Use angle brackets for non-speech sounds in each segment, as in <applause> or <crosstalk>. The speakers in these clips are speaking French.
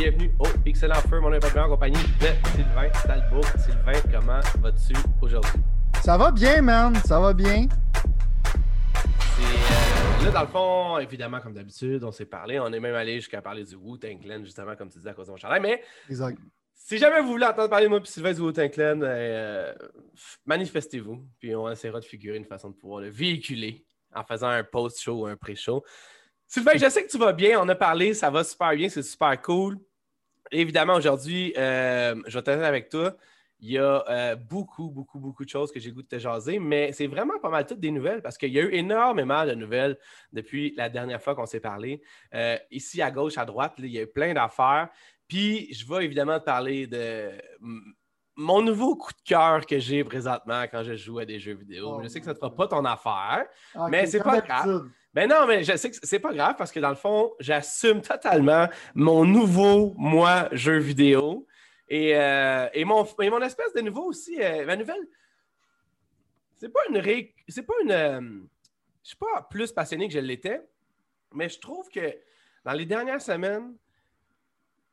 bienvenue au Excellent Feu, mon en compagnie de Sylvain Talbot. Sylvain, comment vas-tu aujourd'hui? Ça va bien, man, ça va bien. Euh, là, dans le fond, évidemment, comme d'habitude, on s'est parlé. On est même allé jusqu'à parler du Wu-Tang Clan, justement, comme tu disais, à cause de mon chandail. Mais exact. si jamais vous voulez entendre parler de moi et Sylvain du Wu-Tang Clan, euh, manifestez-vous. Puis on essaiera de figurer une façon de pouvoir le véhiculer en faisant un post-show ou un pré-show. Sylvain, je sais que tu vas bien. On a parlé, ça va super bien, c'est super cool. Évidemment, aujourd'hui, euh, je vais t'aider avec toi. Il y a euh, beaucoup, beaucoup, beaucoup de choses que j'ai goût de te jaser, mais c'est vraiment pas mal toutes des nouvelles parce qu'il y a eu énormément de nouvelles depuis la dernière fois qu'on s'est parlé. Euh, ici, à gauche, à droite, il y a eu plein d'affaires. Puis, je vais évidemment te parler de mon nouveau coup de cœur que j'ai présentement quand je joue à des jeux vidéo. Oh je sais que ça ne te fera pas ton affaire, mais c'est pas grave. Ben non, mais je sais que c'est pas grave parce que dans le fond, j'assume totalement mon nouveau moi jeu vidéo et, euh, mon, mon espèce de nouveau aussi. Euh, ma nouvelle, c'est pas une c'est pas une. Euh, je suis pas plus passionné que je l'étais, mais je trouve que dans les dernières semaines,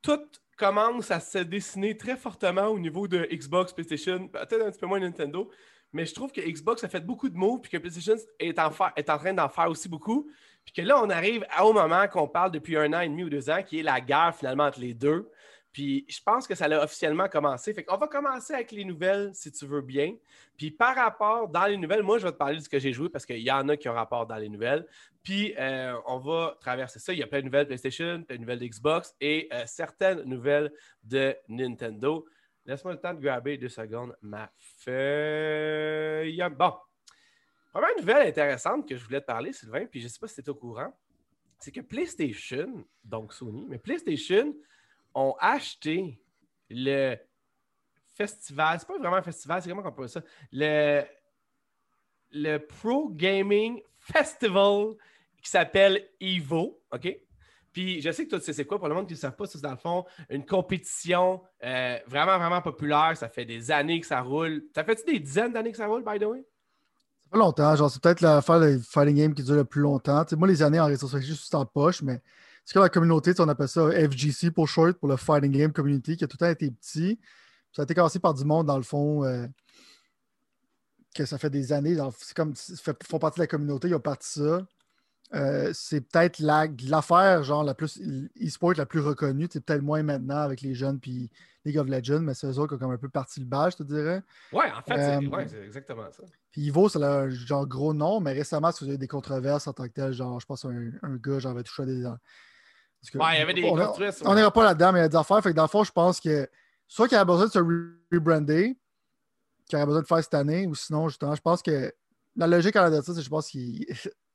tout commence à se dessiner très fortement au niveau de Xbox, PlayStation, peut-être un petit peu moins Nintendo, mais je trouve que Xbox a fait beaucoup de moves, puis que PlayStation est en, train d'en faire aussi beaucoup. Puis que là, on arrive au moment qu'on parle depuis un an et demi ou deux ans, qui est la guerre finalement entre les deux. Puis je pense que ça a officiellement commencé. Fait qu'on va commencer avec les nouvelles, si tu veux bien. Puis par rapport dans les nouvelles, moi, je vais te parler de ce que j'ai joué parce qu'il y en a qui ont rapport dans les nouvelles. Puis euh, on va traverser ça. Il y a plein de nouvelles PlayStation, plein de nouvelles d'Xbox et euh, certaines nouvelles de Nintendo. Laisse-moi le temps de grabber deux secondes ma feuille. Bon. Première nouvelle intéressante que je voulais te parler, Sylvain, puis je ne sais pas si tu es au courant, c'est que PlayStation, donc Sony, mais PlayStation ont acheté le festival. C'est pas vraiment un festival, c'est comment on peut ça? Le, le Pro Gaming Festival qui s'appelle Evo, OK? Puis je sais que toi, tu sais c'est quoi, pour le monde qui ne savent pas, c'est dans le fond une compétition euh, vraiment, vraiment populaire. Ça fait des années que ça roule. Ça fait-tu des dizaines d'années que ça roule, by the way? Ça fait longtemps. Genre, c'est peut-être l'affaire de fighting game qui dure le plus longtemps. moi, les années en rétrospective, juste en poche, mais c'est comme la communauté, on appelle ça FGC pour short, pour le Fighting Game Community, qui a tout le temps été petit. Ça a été commencé par du monde, dans le fond, euh, que ça fait des années. C'est comme, ils font partie de la communauté, ils ont parti ça. Euh, c'est peut-être l'affaire, genre, la plus e-sport la plus reconnue. C'est peut-être moins maintenant avec les jeunes puis League of Legends, mais c'est eux autres qui ont comme un peu parti le bas, je te dirais. Ouais, en fait, c'est euh, exactement ça. Puis Ivo, c'est un genre gros nom, mais récemment, si vous avez des controverses en tant que tel, genre, je pense un, un gars, j'en avais touché à des. ouais, il y avait des. On n'ira pas là-dedans, mais il y a des affaires. Fait que dans le fond, je pense que soit qu'il a besoin de se rebrander, qu'il a besoin de faire cette année, ou sinon, justement, je pense que la logique en de ça, c'est je pense qu'il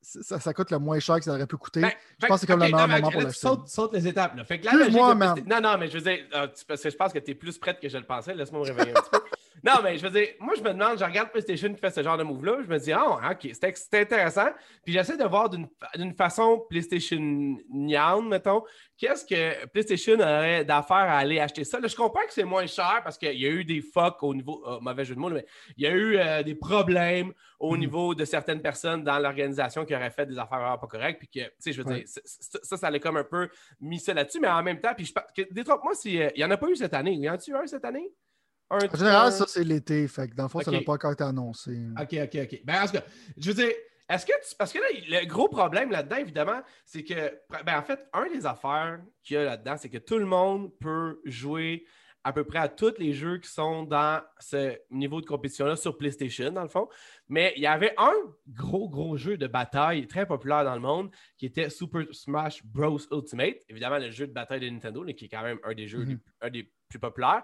ça, coûte le moins cher que ça aurait pu coûter. Ben, je pense que c'est comme le meilleur moment pour l'acheter. Saute, saute les étapes. Là. Fait que la logique moi, Non, non, mais je veux dire, euh, parce que je pense que tu es plus prête que je le pensais. Laisse-moi me réveiller un petit peu. Non, mais je veux dire, moi, je me demande, je regarde PlayStation qui fait ce genre de move-là, je me dis, ah, oh, ok, c'est intéressant. Puis j'essaie de voir d'une façon PlayStation Nyan, mettons, qu'est-ce que PlayStation aurait d'affaire à aller acheter ça? Là, je comprends que c'est moins cher parce qu'il y a eu des fucks au niveau, oh, mauvais jeu de mots, mais il y a eu euh, des problèmes au mm. niveau de certaines personnes dans l'organisation qui auraient fait des affaires pas correctes. Puis que, tu sais, je veux dire, ça, ça allait comme un peu mis ça là-dessus, mais en même temps, puis je détrompe-moi s'il euh, n'y en a pas eu cette année. Y en a-tu eu un cette année? En général, ça, c'est l'été. Fait que dans le fond, ça n'a pas encore été annoncé. OK, OK, OK. Ben, en tout cas, je veux dire, est-ce que tu... Parce que là, le gros problème là-dedans, évidemment, c'est que, ben, en fait, un des affaires qu'il y a là-dedans, c'est que tout le monde peut jouer à peu près à tous les jeux qui sont dans ce niveau de compétition-là sur PlayStation, dans le fond. Mais il y avait un gros, gros jeu de bataille très populaire dans le monde qui était Super Smash Bros. Ultimate. Évidemment, le jeu de bataille de Nintendo, qui est quand même un des jeux mhm. un des plus populaires.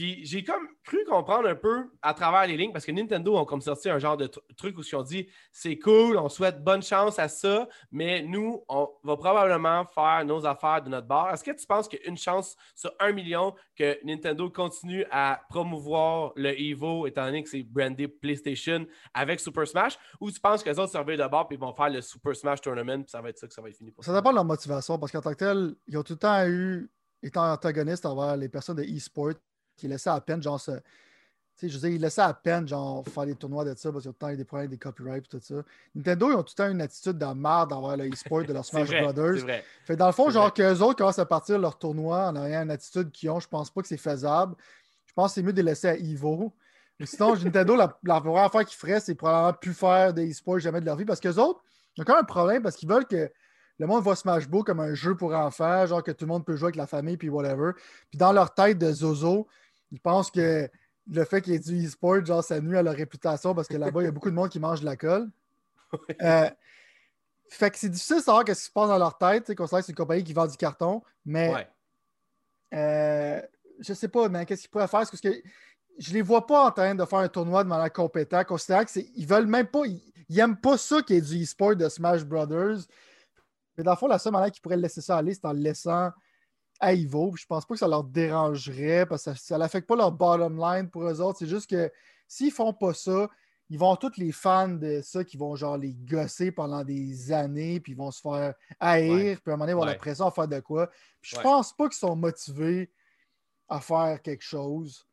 Puis j'ai comme cru comprendre un peu à travers les lignes, parce que Nintendo ont comme sorti un genre de truc où ils ont dit c'est cool, on souhaite bonne chance à ça, mais nous, on va probablement faire nos affaires de notre bar. Est-ce que tu penses qu'il y a une chance sur un million que Nintendo continue à promouvoir le Evo, étant donné que c'est brandé PlayStation avec Super Smash, ou tu penses que les autres de bord et vont faire le Super Smash Tournament, puis ça va être ça que ça va être fini pour ça? Ça dépend de leur motivation, parce qu'en tant que tel, ils ont tout le temps eu, étant antagonistes envers les personnes de e-sport qui laissait à peine, genre, sais, je veux dire, ils laissaient à peine genre faire des tournois de ça parce qu'il y a tout le temps des problèmes avec des copyrights et tout ça. Nintendo, ils ont tout le temps une attitude de merde envers le e-sport de leur <laughs> Smash vrai, Brothers. vrai. Fait dans le fond, genre qu'eux autres commencent à partir leur tournoi en ayant une attitude qu'ils ont, je pense pas que c'est faisable. Je pense que c'est mieux de les laisser à Evo. Mais sinon, <laughs> Nintendo, la, la première affaire qu'ils feraient, c'est probablement plus faire des e-sports jamais de leur vie parce qu'eux autres, ils ont quand même un problème parce qu'ils veulent que le monde voit Smash Bros comme un jeu pour enfants, genre que tout le monde peut jouer avec la famille puis whatever. Puis dans leur tête de Zozo, ils pensent que le fait qu'il y ait du e-sport, genre, ça nuit à leur réputation parce que là-bas, il y a beaucoup de monde qui mange de la colle. Euh, fait que c'est difficile de savoir ce qui se passe dans leur tête, considérant que c'est une compagnie qui vend du carton, mais Ouais. euh, je sais pas, mais qu'est-ce qu'ils pourraient faire? Parce que je les vois pas en train de faire un tournoi de manière compétent, considérant que c'est. Ils veulent même pas. Ils, ils aiment pas ça qu'il y ait du e-sport de Smash Brothers. Mais dans le fond, la seule manière qu'ils pourraient laisser ça aller, c'est en le laissant à. Puis Je pense pas que ça leur dérangerait parce que ça n'affecte pas leur bottom line pour eux autres. C'est juste que s'ils font pas ça, ils vont tous les fans de ça qui vont genre les gosser pendant des années, puis ils vont se faire haïr, Ouais. puis à un moment donné, avoir Ouais. la pression à faire de quoi. Puis je Ouais. pense pas qu'ils sont motivés à faire quelque chose.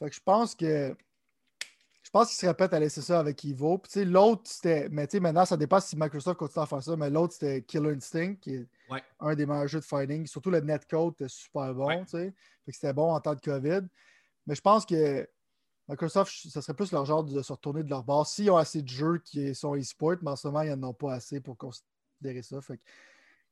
Fait que je pense que. Je pense qu'ils se répètent à laisser ça avec Evo. Puis l'autre, c'était. Mais tu sais, maintenant, ça dépend si Microsoft continue à faire ça. Mais l'autre, c'était Killer Instinct, qui est Ouais. un des meilleurs jeux de fighting. Surtout le netcode était super bon, Ouais. tu sais. Fait que c'était bon en temps de COVID. Mais je pense que Microsoft, ça serait plus leur genre de se retourner de leur base. S'ils ont assez de jeux qui sont e-sport, mais en ce moment, ils n'en ont pas assez pour considérer ça. Fait que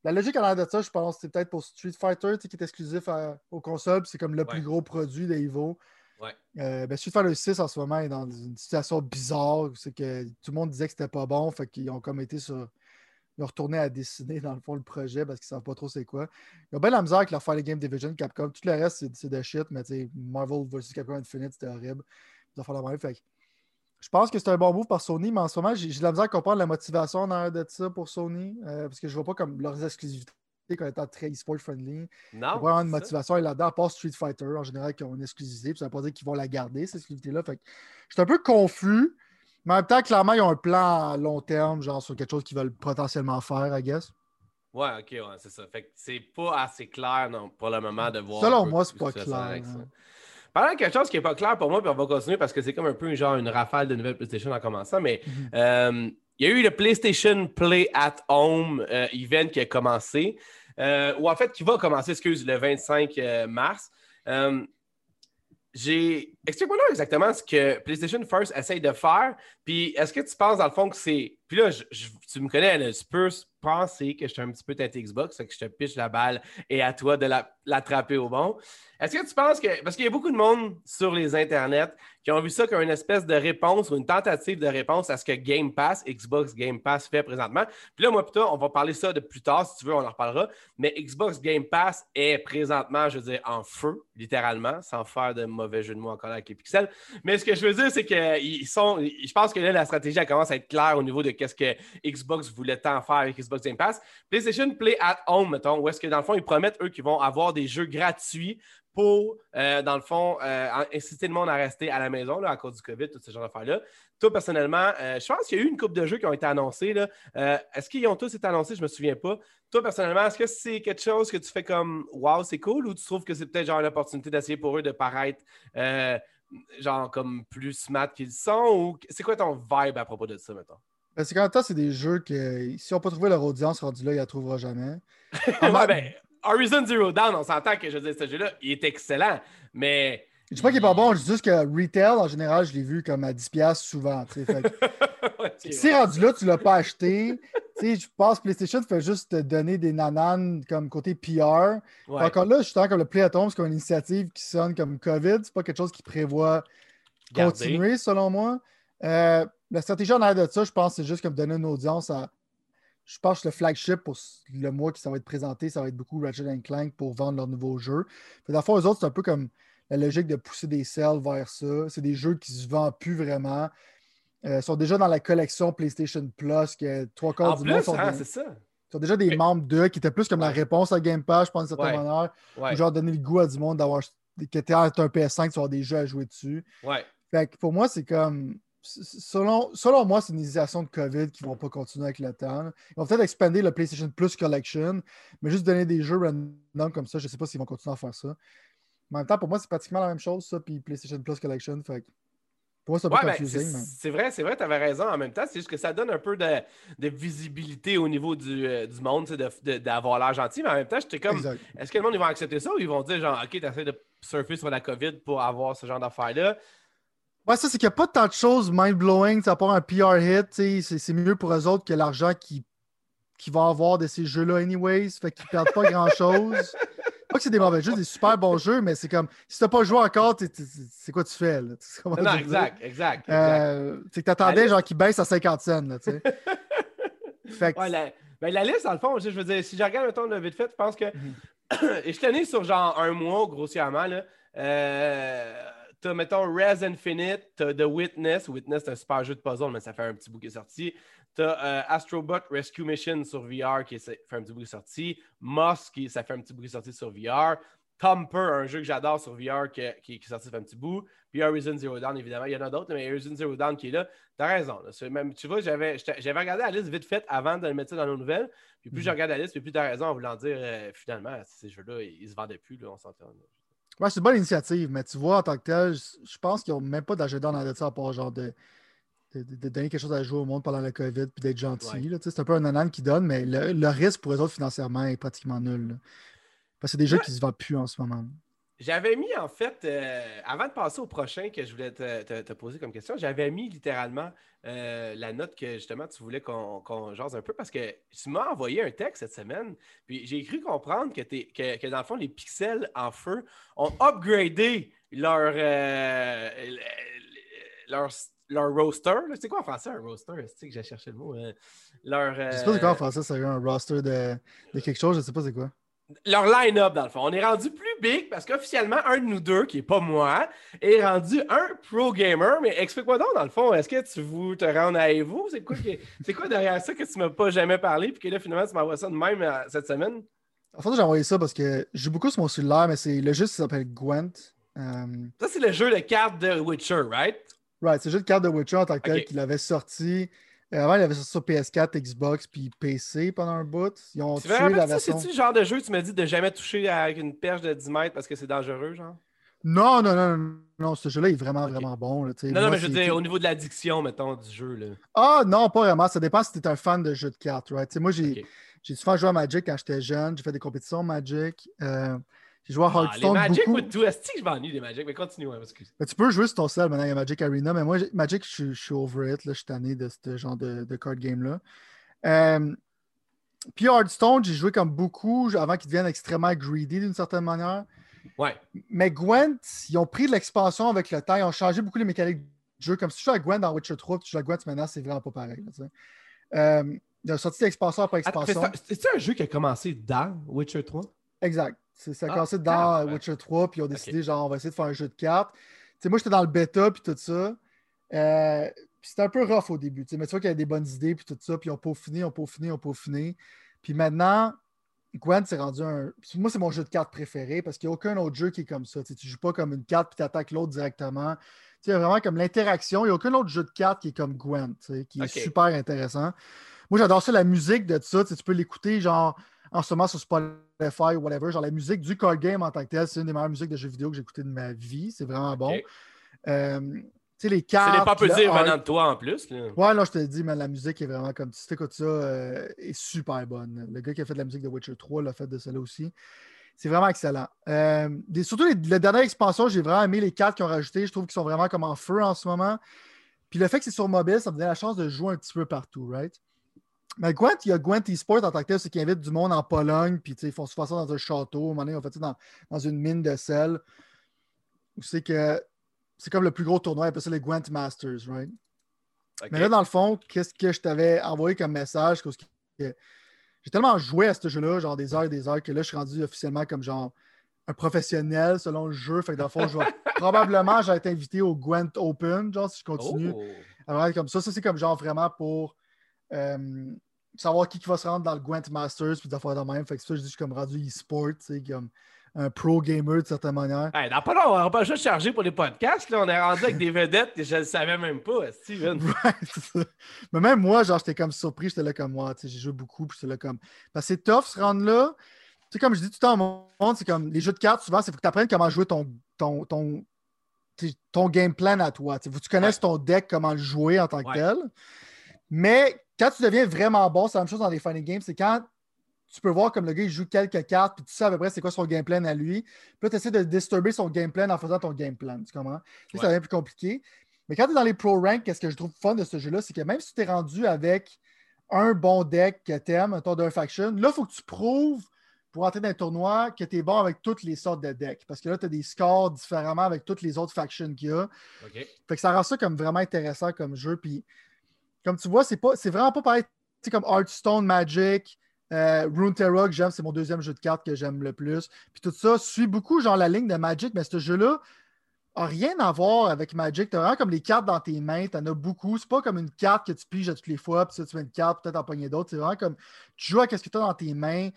la logique en arrière de ça, je pense, c'est peut-être pour Street Fighter, qui est exclusif à- aux consoles, c'est comme le Ouais. plus gros produit d'Evo. Ouais. Euh, ben, Street Fighter 6 en ce moment est dans une situation bizarre. C'est que tout le monde disait que c'était pas bon. Fait qu'ils ont comme été sur. Ils ont retourné à dessiner dans le fond le projet parce qu'ils savent pas trop c'est quoi. Ils ont bien la misère avec leur Fighting Game Division, Capcom. Tout le reste, c'est- de shit, mais Marvel vs Capcom Infinite, c'était horrible. Ils ont fait la même. Fait je pense que c'est un bon move par Sony, mais en ce moment, j'ai la misère à comprendre la motivation en de ça pour Sony. euh, parce que je vois pas comme leurs exclusivités comme étant très e-sport friendly. Il Non. vraiment une motivation là-dedans, à part Street Fighter, en général, qui ont une exclusivité. Puis ça veut pas dire qu'ils vont la garder, cette exclusivité-là. Fait que je suis un peu confus. Mais en même temps, clairement, ils ont un plan à long terme, genre sur quelque chose qu'ils veulent potentiellement faire, I guess. Ouais, ok, ouais, c'est ça. Fait que c'est pas assez clair non, pour le moment de voir. Selon moi, ce c'est pas clair. Parlant de quelque chose qui n'est pas clair pour moi, puis on va continuer parce que c'est comme un peu genre une rafale de nouvelles PlayStation en commençant, mais Mhm. euh, il y a eu le PlayStation Play at Home euh, event qui a commencé, euh, ou en fait qui va commencer, excuse, le 25 euh, mars. J'ai. Explique-moi là exactement ce que PlayStation First essaye de faire. Puis est-ce que tu penses dans le fond que c'est. Puis là, tu me connais, là, tu peux penser que je suis un petit peu teinté Xbox, que je te piche la balle et à toi de la- l'attraper au bon. Est-ce que tu penses que. Parce qu'il y a beaucoup de monde sur les internets qui ont vu ça comme une espèce de réponse ou une tentative de réponse à ce que Game Pass, Xbox Game Pass fait présentement. Puis là, moi, plutôt, on va parler ça de plus tard, si tu veux, on en reparlera. Mais Xbox Game Pass est présentement, je veux dire, en feu, littéralement, sans faire de mauvais jeu de mots encore avec les pixels. Mais ce que je veux dire, c'est qu'ils sont. Je pense que là, la stratégie commence à être claire au niveau de qu'est-ce que Xbox voulait tant faire avec Xbox Game Pass. PlayStation Play at Home, mettons, où est-ce que dans le fond, ils promettent, eux, qu'ils vont avoir des jeux gratuits pour, euh, dans le fond, euh, inciter le monde à rester à la maison là, à cause du COVID, tout ce genre d'affaires-là. Toi, personnellement, euh, je pense qu'il y a eu une coupe de jeux qui ont été annoncés. est-ce qu'ils ont tous été annoncés? Je ne me souviens pas. Toi, personnellement, est-ce que c'est quelque chose que tu fais comme Wow, c'est cool ou tu trouves que c'est peut-être genre une opportunité d'essayer pour eux de paraître genre comme plus smart qu'ils sont ou c'est quoi ton vibe à propos de ça, mettons? Ben, c'est qu'en même temps, c'est des jeux que si on peut trouver leur audience rendue là, ils la trouveront jamais. <laughs> ouais, ben, Horizon Zero Dawn, on s'entend que je veux dire, ce jeu-là, il est excellent, mais. Je dis pas qu'il est pas bon, je dis juste que retail, en général, je l'ai vu comme à 10$ souvent. Fait que <laughs> Si rendu là, tu l'as pas acheté, je pense que PlayStation fait juste te donner des nananes comme côté PR. ouais. Encore là, je suis comme le Play at Home, c'est comme une initiative qui sonne comme COVID. C'est pas quelque chose qui prévoit Garder. continuer, selon moi. Euh, la stratégie en arrière de ça, je pense, c'est juste comme donner une audience à. Je pense que le flagship pour le mois qui ça va être présenté, ça va être beaucoup Ratchet Clank pour vendre leurs nouveaux jeux. Fait, dans le fond, eux autres, c'est un peu comme la logique de pousser des sales vers ça. C'est des jeux qui se vendent plus vraiment. Euh, sont déjà dans la collection PlayStation Plus, que trois quarts du monde sont, hein, des- c'est ça. sont déjà des Mais- membres d'eux, qui étaient plus comme la réponse à Game Pass, je pense, d'une certaine Ouais. manière. Ouais. Genre donner le goût à du monde d'avoir que t'es un PS5, tu vas avoir des jeux à jouer dessus. Ouais. Fait que pour moi, c'est comme. Selon, selon moi, c'est une initiation de COVID qui ne vont pas continuer avec le temps. Ils vont peut-être expander le PlayStation Plus Collection, mais juste donner des jeux random comme ça, je ne sais pas s'ils vont continuer à faire ça. Mais en même temps, pour moi, c'est pratiquement la même chose, ça, puis PlayStation Plus Collection. Fait Pour moi, c'est un peu Ouais, ben, c'est vrai, c'est vrai, tu avais raison en même temps. C'est juste que ça donne un peu de, de visibilité au niveau du, euh, du monde, tu d'avoir l'air gentil, mais en même temps, j'étais comme, est-ce que le monde ils vont accepter ça ou ils vont dire, genre, OK, t'essaies de surfer sur la COVID pour avoir ce genre d'affaires-là? Ouais, ça, c'est qu'il n'y a pas tant de choses mind-blowing, à part un PR hit, c'est mieux pour eux autres que l'argent qu'ils qu'ils vont avoir de ces jeux-là, anyways. Fait qu'ils perdent pas grand-chose. Pas que c'est des mauvais jeux, des super bons jeux, mais c'est comme, si t'as pas joué encore, c'est quoi tu fais, là? Non, non, exact, exact. exact. Euh, c'est que t'attendais, genre, qu'ils baissent à 50 cents, là, tu sais. <laughs> fait que, Ouais, la, ben, la liste, dans le fond, je veux dire, si je regarde, le vite fait, je pense que. Mhm. <clears throat> Et je tenais sur genre un mois, grossièrement. Là. Euh, t'as, mettons, Res Infinite, t'as The Witness. Witness, c'est un super jeu de puzzle, mais ça fait un petit bout qui est sorti. T'as euh, Astrobot Rescue Mission sur VR qui est- fait un petit bout qui est sorti. Moss, qui ça fait un petit bout qui est sorti sur VR. Thumper, un jeu que j'adore sur VR qui, qui- qui est sorti ça fait un petit bout. Puis Horizon Zero Dawn, évidemment. Il y en a d'autres, mais Horizon Zero Dawn qui est là. T'as raison. là. Même, tu vois, j'avais, j'avais regardé la liste vite faite avant de le mettre ça dans nos nouvelles. Puis plus Mhm. je regarde la liste, puis plus t'as raison en voulant dire euh, finalement, ces jeux-là, ils, ils se vendaient plus, là, on s'entend. là. Ouais, c'est une bonne initiative, mais tu vois, en tant que tel, je pense qu'ils n'ont même pas d'agenda dans ça à part genre de, de, de- de donner quelque chose à jouer au monde pendant la COVID puis d'être gentil. Ouais. C'est un peu un anan qui donne, mais le, le risque pour eux autres financièrement est pratiquement nul. là. Parce que c'est des jeux Ouais. qui se vendent plus en ce moment. J'avais mis, en fait, euh, avant de passer au prochain que je voulais te, te- te poser comme question, j'avais mis littéralement euh, la note que justement tu voulais qu'on jase un peu parce que tu m'as envoyé un texte cette semaine, puis j'ai cru comprendre que, t'es- que, que dans le fond, les pixels en feu ont upgradé leur, euh, leur, leur roster. C'est quoi en français un roster? C'est que j'ai cherché le mot. euh, leur, Je sais pas c'est quoi en français, c'est un roster de, de quelque chose, je sais pas c'est quoi. Leur line-up, dans le fond. On est rendu plus big parce qu'officiellement, un de nous deux, qui n'est pas moi, est rendu un pro gamer. Mais explique-moi donc, dans le fond, est-ce que tu veux te rendre à Evo? C'est quoi, c'est quoi derrière ça que tu ne m'as pas jamais parlé puis que là, finalement, tu m'envoies ça de même euh, cette semaine? En fait, j'ai envoyé ça parce que je joue beaucoup sur mon cellulaire, mais c'est le jeu qui s'appelle Gwent. Euh, Ça, c'est le jeu de cartes de Witcher, right? right, c'est le jeu de carte de Witcher en tant que tel qu'il avait sorti. Euh, avant, il avait sorti sur PS4, Xbox, puis PC pendant un bout. Ils ont Tu tué veux la ça? version. C'est-tu le genre de jeu que tu m'as dit de jamais toucher avec une perche de 10 mètres parce que c'est dangereux, genre? Non, non, non, non, non, ce jeu-là est vraiment, vraiment bon. là. Non, non, Moi, mais je veux dire, au niveau de l'addiction, mettons, du jeu, là. Ah non, pas vraiment. Ça dépend si tu es un fan de jeux de cartes. Right? Moi, j'ai Ok. j'ai souvent joué à Magic quand j'étais jeune. J'ai fait des compétitions Magic. Euh, j'ai joué à Ah, les Hearthstone Magic, beaucoup. moi, tout. Est-ce que je m'ennuie des Magic? Mais continue, excuse. Mais tu peux jouer sur ton cell maintenant, il y a Magic Arena, mais moi, Magic, je, suis- je suis over it. Là, je suis tanné de ce genre de, de card game-là. Euh, puis Hearthstone, j'ai joué comme beaucoup avant qu'ils deviennent extrêmement greedy d'une certaine manière. Ouais. Mais Gwent, ils ont pris de l'expansion avec le temps. Ils ont changé beaucoup les mécaniques du jeu. Comme si tu joues à Gwent dans Witcher 3, puis tu joues à Gwent maintenant, c'est vraiment pas pareil. là. Euh, ils ont sorti l'expansion après expansion. c'est- un jeu qui a commencé dans Witcher 3? Exact. Ça a Ah, commencé dans. Witcher 3, puis ils ont décidé, genre, on va essayer de faire un jeu de cartes. Tu sais, moi, j'étais dans le bêta, puis tout ça. Euh, puis c'était un peu rough au début, tu sais, mais tu vois qu'il y a des bonnes idées, puis tout ça, puis ils ont peaufiné, ils ont peaufiné, ils ont peaufiné. Puis maintenant, Gwent s'est rendu un. Moi, c'est mon jeu de cartes préféré parce qu'il n'y a aucun autre jeu qui est comme ça. Tu ne joues pas comme une carte puis tu attaques l'autre directement. Il y a vraiment comme l'interaction. Il n'y a aucun autre jeu de cartes qui est comme sais, qui est super intéressant. Moi, j'adore ça, la musique de ça. Tu peux l'écouter genre en ce moment sur Spotify ou whatever. Genre la musique du card game en tant que tel, c'est une des meilleures musiques de jeux vidéo que j'ai écoutées de ma vie. C'est vraiment bon. Euh, tu sais, les C'est cartes. les pas peu dire venant de toi en plus. Là. Ouais, là, je te le dis, mais la musique est vraiment comme tu t'écoutes ça, euh, est super bonne. Le gars qui a fait de la musique de Witcher 3 l'a fait de celle-là aussi. C'est vraiment excellent. Euh, des- surtout les, la dernière expansion, j'ai vraiment aimé les cartes qu'ils ont rajoutées. Je trouve qu'ils sont vraiment comme en feu en ce moment. Puis le fait que c'est sur mobile, ça me donne la chance de jouer un petit peu partout, right? Mais Gwent, il y a Gwent eSport en tant que tel, c'est qu'ils invitent du monde en Pologne, puis ils font souvent ça dans un château. À un moment donné, ils ont fait ça dans, dans une mine de sel. C'est que c'est comme le plus gros tournoi, ils appellent ça les Gwent Masters, right? Mais là, dans le fond, qu'est-ce que je t'avais envoyé comme message? J'ai tellement joué à ce jeu-là, genre des heures et des heures, que là, je suis rendu officiellement comme genre un professionnel selon le jeu. Fait que dans le fond, je vais <laughs> probablement j'ai été invité au Gwent Open, genre si je continue Oh. être comme ça. Ça, c'est comme genre vraiment pour euh, savoir qui, qui va se rendre dans le Gwent Masters puis des affaires de même. Fait que ça, je dis, je suis comme rendu e-sport, tu sais, comme un pro gamer de certaine manière. Hey, dans pas long, on va pas juste charger pour les podcasts. Là. On est rendu avec des vedettes que je ne savais même pas, Steven. <laughs> Ouais, c'est ça. Mais même moi, genre, j'étais comme surpris, j'étais là comme moi, tu sais, j'ai joué beaucoup, puis j'étais là comme. Parce que c'est tough se rendre là. Tu sais, comme je dis tout le temps au monde, c'est comme les jeux de cartes, souvent, c'est faut que tu apprennes comment jouer ton, ton, ton, ton game plan à toi. Tu connais ton deck, comment le jouer en tant que tel. Mais quand tu deviens vraiment bon, c'est la même chose dans les fighting games, c'est quand tu peux voir comme le gars il joue quelques cartes, puis tu sais à peu près c'est quoi son game plan à lui. Puis là, tu essaies de disturber son game plan en faisant ton game plan. Tu comprends? Ça devient plus compliqué. Mais quand tu es dans les pro rank, qu'est-ce que je trouve fun de ce jeu-là, c'est que même si tu es rendu avec un bon deck que tu aimes, un tour d'un faction, là, il faut que tu prouves pour entrer dans un tournoi que tu es bon avec toutes les sortes de decks. Parce que là, tu as des scores différemment avec toutes les autres factions qu'il y a. Fait que ça rend ça comme vraiment intéressant comme jeu. Puis, comme tu vois, c'est, pas, c'est vraiment pas pareil. C'est comme Hearthstone, Magic, euh, Runeterra que j'aime, c'est mon deuxième jeu de cartes que j'aime le plus. Puis tout ça suit beaucoup genre la ligne de Magic, mais ce jeu-là n'a rien à voir avec Magic. Tu as vraiment comme les cartes dans tes mains, tu en as beaucoup. C'est pas comme une carte que tu piges à toutes les fois, puis ça, tu mets une carte, peut-être en poignée d'autres. C'est vraiment comme tu joues à ce que tu as dans tes mains.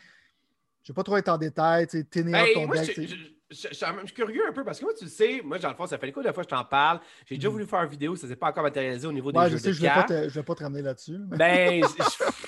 Je ne vais pas trop être en détail, tu sais, ton deck. Je, suis curieux un peu parce que moi, tu le sais, moi, dans le fond, ça fait une de fois que je t'en parle. J'ai déjà mm. voulu faire une vidéo, ça ne s'est pas encore matérialisé au niveau des jeux je sais, de je ne vais, pas te ramener là-dessus. Ben,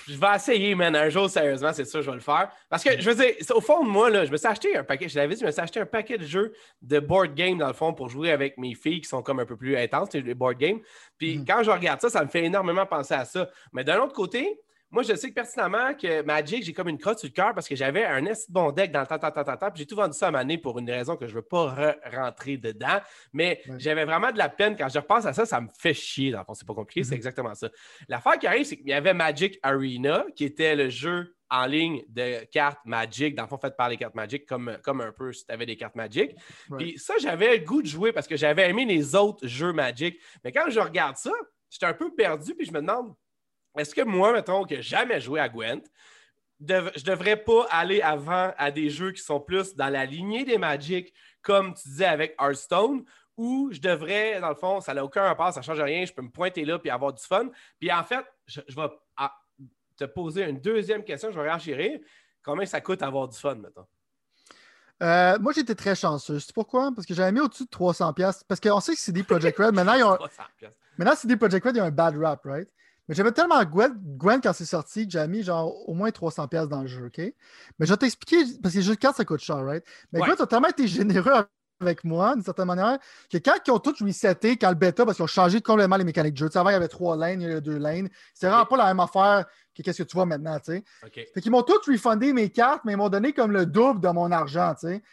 je, vais essayer, man. Un jour, sérieusement, c'est sûr, je vais le faire. Parce que, je veux dire, au fond de moi, là, je me suis acheté un paquet, je l'avais dit, je me suis acheté un paquet de jeux de board game, dans le fond, pour jouer avec mes filles qui sont comme un peu plus intenses, les board games. Puis mm. quand je regarde ça, ça me fait énormément penser à ça. Mais d'un autre côté, moi, je sais que pertinemment que Magic, j'ai comme une crotte sur le cœur parce que j'avais un bon deck dans le temps, temps, temps, temps, puis j'ai tout vendu ça à ma année pour une raison que je ne veux pas rentrer dedans. Mais j'avais vraiment de la peine. Quand je repense à ça, ça me fait chier. Dans le fond, c'est pas compliqué, c'est mhm. exactement ça. L'affaire qui arrive, c'est qu'il y avait Magic Arena, qui était le jeu en ligne de cartes Magic, dans le fond, fait par les cartes Magic, comme, comme un peu si tu avais des cartes Magic. Puis ça, j'avais le goût de jouer parce que j'avais aimé les autres jeux Magic. Mais quand je regarde ça, j'étais un peu perdu, puis je me demande est-ce que moi, mettons, que jamais joué à Gwent, je devrais pas aller avant à des jeux qui sont plus dans la lignée des Magic, comme tu disais avec Hearthstone, ou je devrais, dans le fond, ça n'a aucun rapport, ça ne change rien, je peux me pointer là et avoir du fun. Puis en fait, je, vais ah, te poser une deuxième question, je vais renchérir. Combien ça coûte avoir du fun, mettons? Euh, moi, j'étais très chanceux. C'est pourquoi? Parce que j'avais mis au-dessus de 300$. Parce qu'on sait que CD Projekt Red, maintenant, ils <laughs> ont... maintenant, CD Projekt Red, il y a un bad rap, right? Mais j'avais tellement Gwen, Gwen quand c'est sorti que j'avais mis genre au moins 300 pièces dans le jeu, OK? Mais je vais t'expliquer, parce que les jeux de cartes, ça coûte cher, right? Mais Gwen, a tellement été généreux avec moi, d'une certaine manière, que quand ils ont tous reseté, quand le bêta, parce qu'ils ont changé complètement les mécaniques de jeu. avant, il y avait trois lanes, il y avait deux lanes. C'était vraiment pas la même affaire que qu'est-ce que tu vois maintenant, tu sais. Fait qu'ils m'ont tous refundé mes cartes, mais ils m'ont donné comme le double de mon argent, tu sais.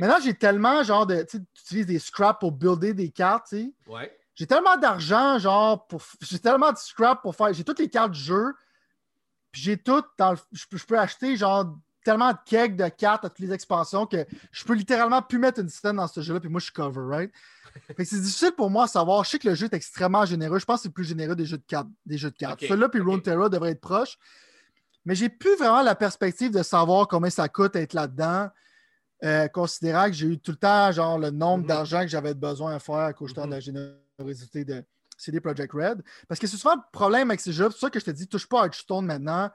Maintenant, j'ai tellement, genre, de, tu utilises des scraps pour builder des cartes, tu sais. Ouais. J'ai tellement d'argent, genre, pour. J'ai tellement de scrap pour faire. J'ai toutes les cartes de jeu. Puis j'ai tout dans le... je, peux, acheter, genre, tellement de cakes de cartes à toutes les expansions que je peux littéralement plus mettre une scène dans ce jeu-là. Puis moi, je suis cover, right? <laughs> Fait c'est difficile pour moi de savoir. Je sais que le jeu est extrêmement généreux. Je pense que c'est le plus généreux des jeux de cartes. Des jeux de cartes. Celui-là, puis okay. Terra devrait être proche. Mais j'ai plus vraiment la perspective de savoir combien ça coûte être là-dedans. Euh, considérant que j'ai eu tout le temps genre le nombre mm-hmm. d'argent que j'avais besoin à faire à cause de la. Générosité de CD Projekt Red. Parce que c'est souvent le problème avec ces jeux. C'est pour ça que je te dis, touche pas à Hearthstone maintenant.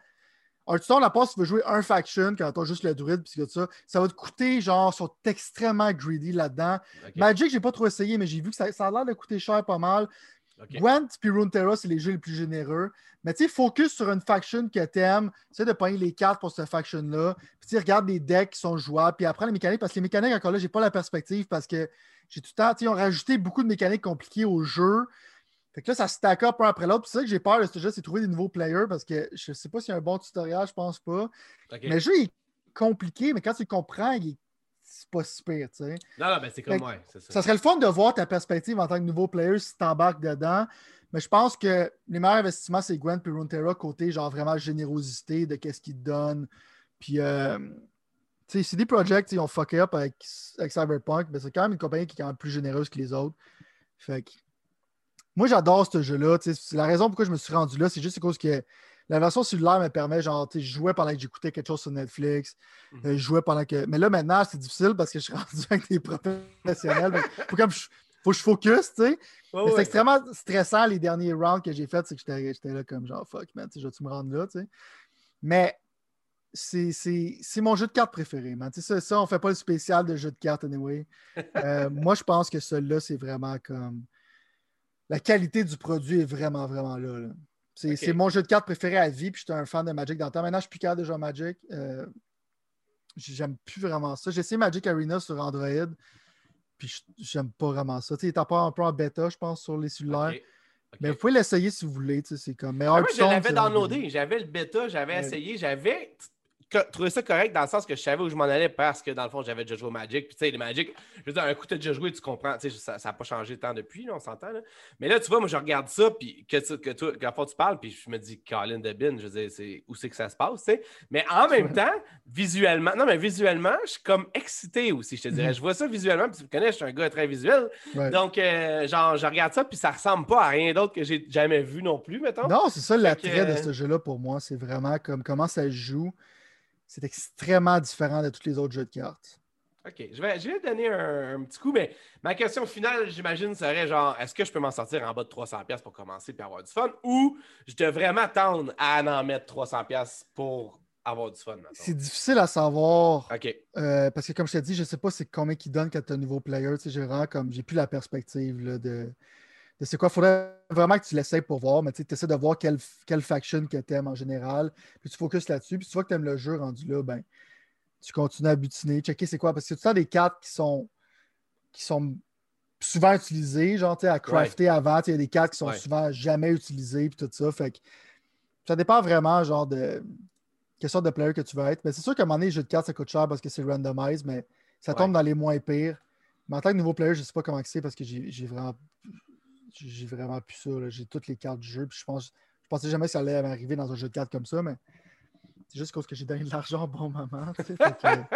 Hearthstone, la part, si tu veux jouer un faction, quand tu as juste le druide, puis ça, ça va te coûter, genre, sont extrêmement greedy là-dedans. Magic, j'ai pas trop essayé, mais j'ai vu que ça, a l'air de coûter cher pas mal. Gwent puis Runeterra, c'est les jeux les plus généreux. Mais tu sais, focus sur une faction que tu aimes. Essaie de pogner les cartes pour cette faction-là. Puis tu regarde les decks qui sont jouables. Puis après les mécaniques, parce que les mécaniques, encore là, j'ai pas la perspective parce que j'ai tout le temps, ils ont rajouté beaucoup de mécaniques compliquées au jeu. Fait que là, ça stack up un après l'autre. C'est ça que j'ai peur de ce jeu, c'est trouver des nouveaux players parce que je sais pas s'il y a un bon tutoriel, je pense pas. Mais le jeu est compliqué, mais quand tu le comprends, il est pas si pire, tu sais. Non, non, ben c'est comme moi. Ça. ça. serait le fun de voir ta perspective en tant que nouveau player si tu embarques dedans. Mais je pense que les meilleurs investissements, c'est Gwen et Runeterra côté genre vraiment générosité de qu'est-ce qu'ils te donnent. Puis euh, CD Projekt, ils ont fucké up avec, Cyberpunk, mais c'est quand même une compagnie qui est quand même plus généreuse que les autres. Fait moi, j'adore ce jeu-là. C'est la raison pourquoi je me suis rendu là. C'est juste à cause que la version cellulaire me permet, genre, je jouais pendant que j'écoutais quelque chose sur Netflix. Mhm. Euh, je jouais pendant que. Mais là, maintenant, c'est difficile parce que je suis <laughs> rendu avec des professionnels. faut, comme faut que je focus, tu sais. c'est extrêmement stressant les derniers rounds que j'ai faits. C'est que j'étais là comme genre, fuck, man, je vais-tu me rendre là, tu sais. Mais c'est mon jeu de cartes préféré, man. Ça, ça, on fait pas le spécial de jeu de cartes, anyway. Euh, <laughs> moi, je pense que celui-là, c'est vraiment comme. La qualité du produit est vraiment, vraiment là. C'est mon jeu de cartes préféré à vie, puis j'étais un fan de Magic dans le temps. Maintenant, je suis plus capable de jouer Magic. Euh, J'aime plus vraiment ça. J'ai essayé Magic Arena sur Android. Puis j'aime pas vraiment ça. Tu sais, il est pas un peu en bêta, je pense, sur les cellulaires. Mais vous pouvez l'essayer si vous voulez. tu sais, C'est comme. Mais Ah, Hard je l'avais downloadé. J'avais le bêta, j'avais Ouais. essayé, j'avais trouvé ça correct dans le sens que je savais où je m'en allais parce que dans le fond, j'avais déjà joué au Magic. Puis tu sais, les Magic, je veux dire, un coup, tu as déjà joué, tu comprends. Tu sais, ça n'a pas changé tant depuis, là, on s'entend. là. Mais là, tu vois, moi, je regarde ça, puis que, tu- que fois tu parles, puis je me dis, Colin Debin, je veux dire, c'est, où c'est que ça se passe, tu sais. Mais en même <laughs> temps, visuellement, non, mais visuellement, je suis comme excité aussi, je te dirais. Mhm. Je vois ça visuellement, puis tu me connais, je suis un gars très visuel. Ouais. Donc, euh, genre, je regarde ça, puis ça ressemble pas à rien d'autre que j'ai jamais vu non plus, mettons. Non, c'est ça l'attrait que- de ce jeu-là pour moi. C'est vraiment comme comment ça se joue. C'est extrêmement différent de tous les autres jeux de cartes. OK, je vais, je vais donner un, un petit coup, mais ma question finale, j'imagine, serait genre, est-ce que je peux m'en sortir en bas de 300$ pour commencer et avoir du fun ou je devrais m'attendre à en mettre 300$ pour avoir du fun? C'est difficile à savoir OK, euh, parce que comme je t'ai dit, je sais pas c'est combien qu'ils donnent quand tu es un nouveau player. Tu sais, j'ai vraiment comme j'ai plus la perspective là, de c'est quoi. Il faudrait vraiment que tu l'essayes pour voir, mais tu essaies de voir quelle, quelle faction que tu aimes en général. Puis tu focuses là-dessus. Puis tu vois que tu aimes le jeu rendu là, ben tu continues à butiner, checker c'est quoi. Parce que le temps des cartes qui sont qui sont souvent utilisées, genre tu à crafter avant. Tu Il y a des cartes qui sont Ouais. souvent jamais utilisées, puis tout ça. Fait que ça dépend vraiment, genre, de quelle sorte de player que tu veux être. Mais c'est sûr qu'à un moment donné, les jeux de cartes, ça coûte cher parce que c'est randomized, mais ça tombe Ouais. dans les moins pires. Mais en tant que nouveau player, je ne sais pas comment c'est parce que j'ai vraiment j'ai vraiment plus ça. J'ai toutes les cartes du jeu. Puis je pense je pensais jamais que ça allait m'arriver dans un jeu de cartes comme ça, mais c'est juste parce que j'ai donné de l'argent au bon moment. fait que- <laughs>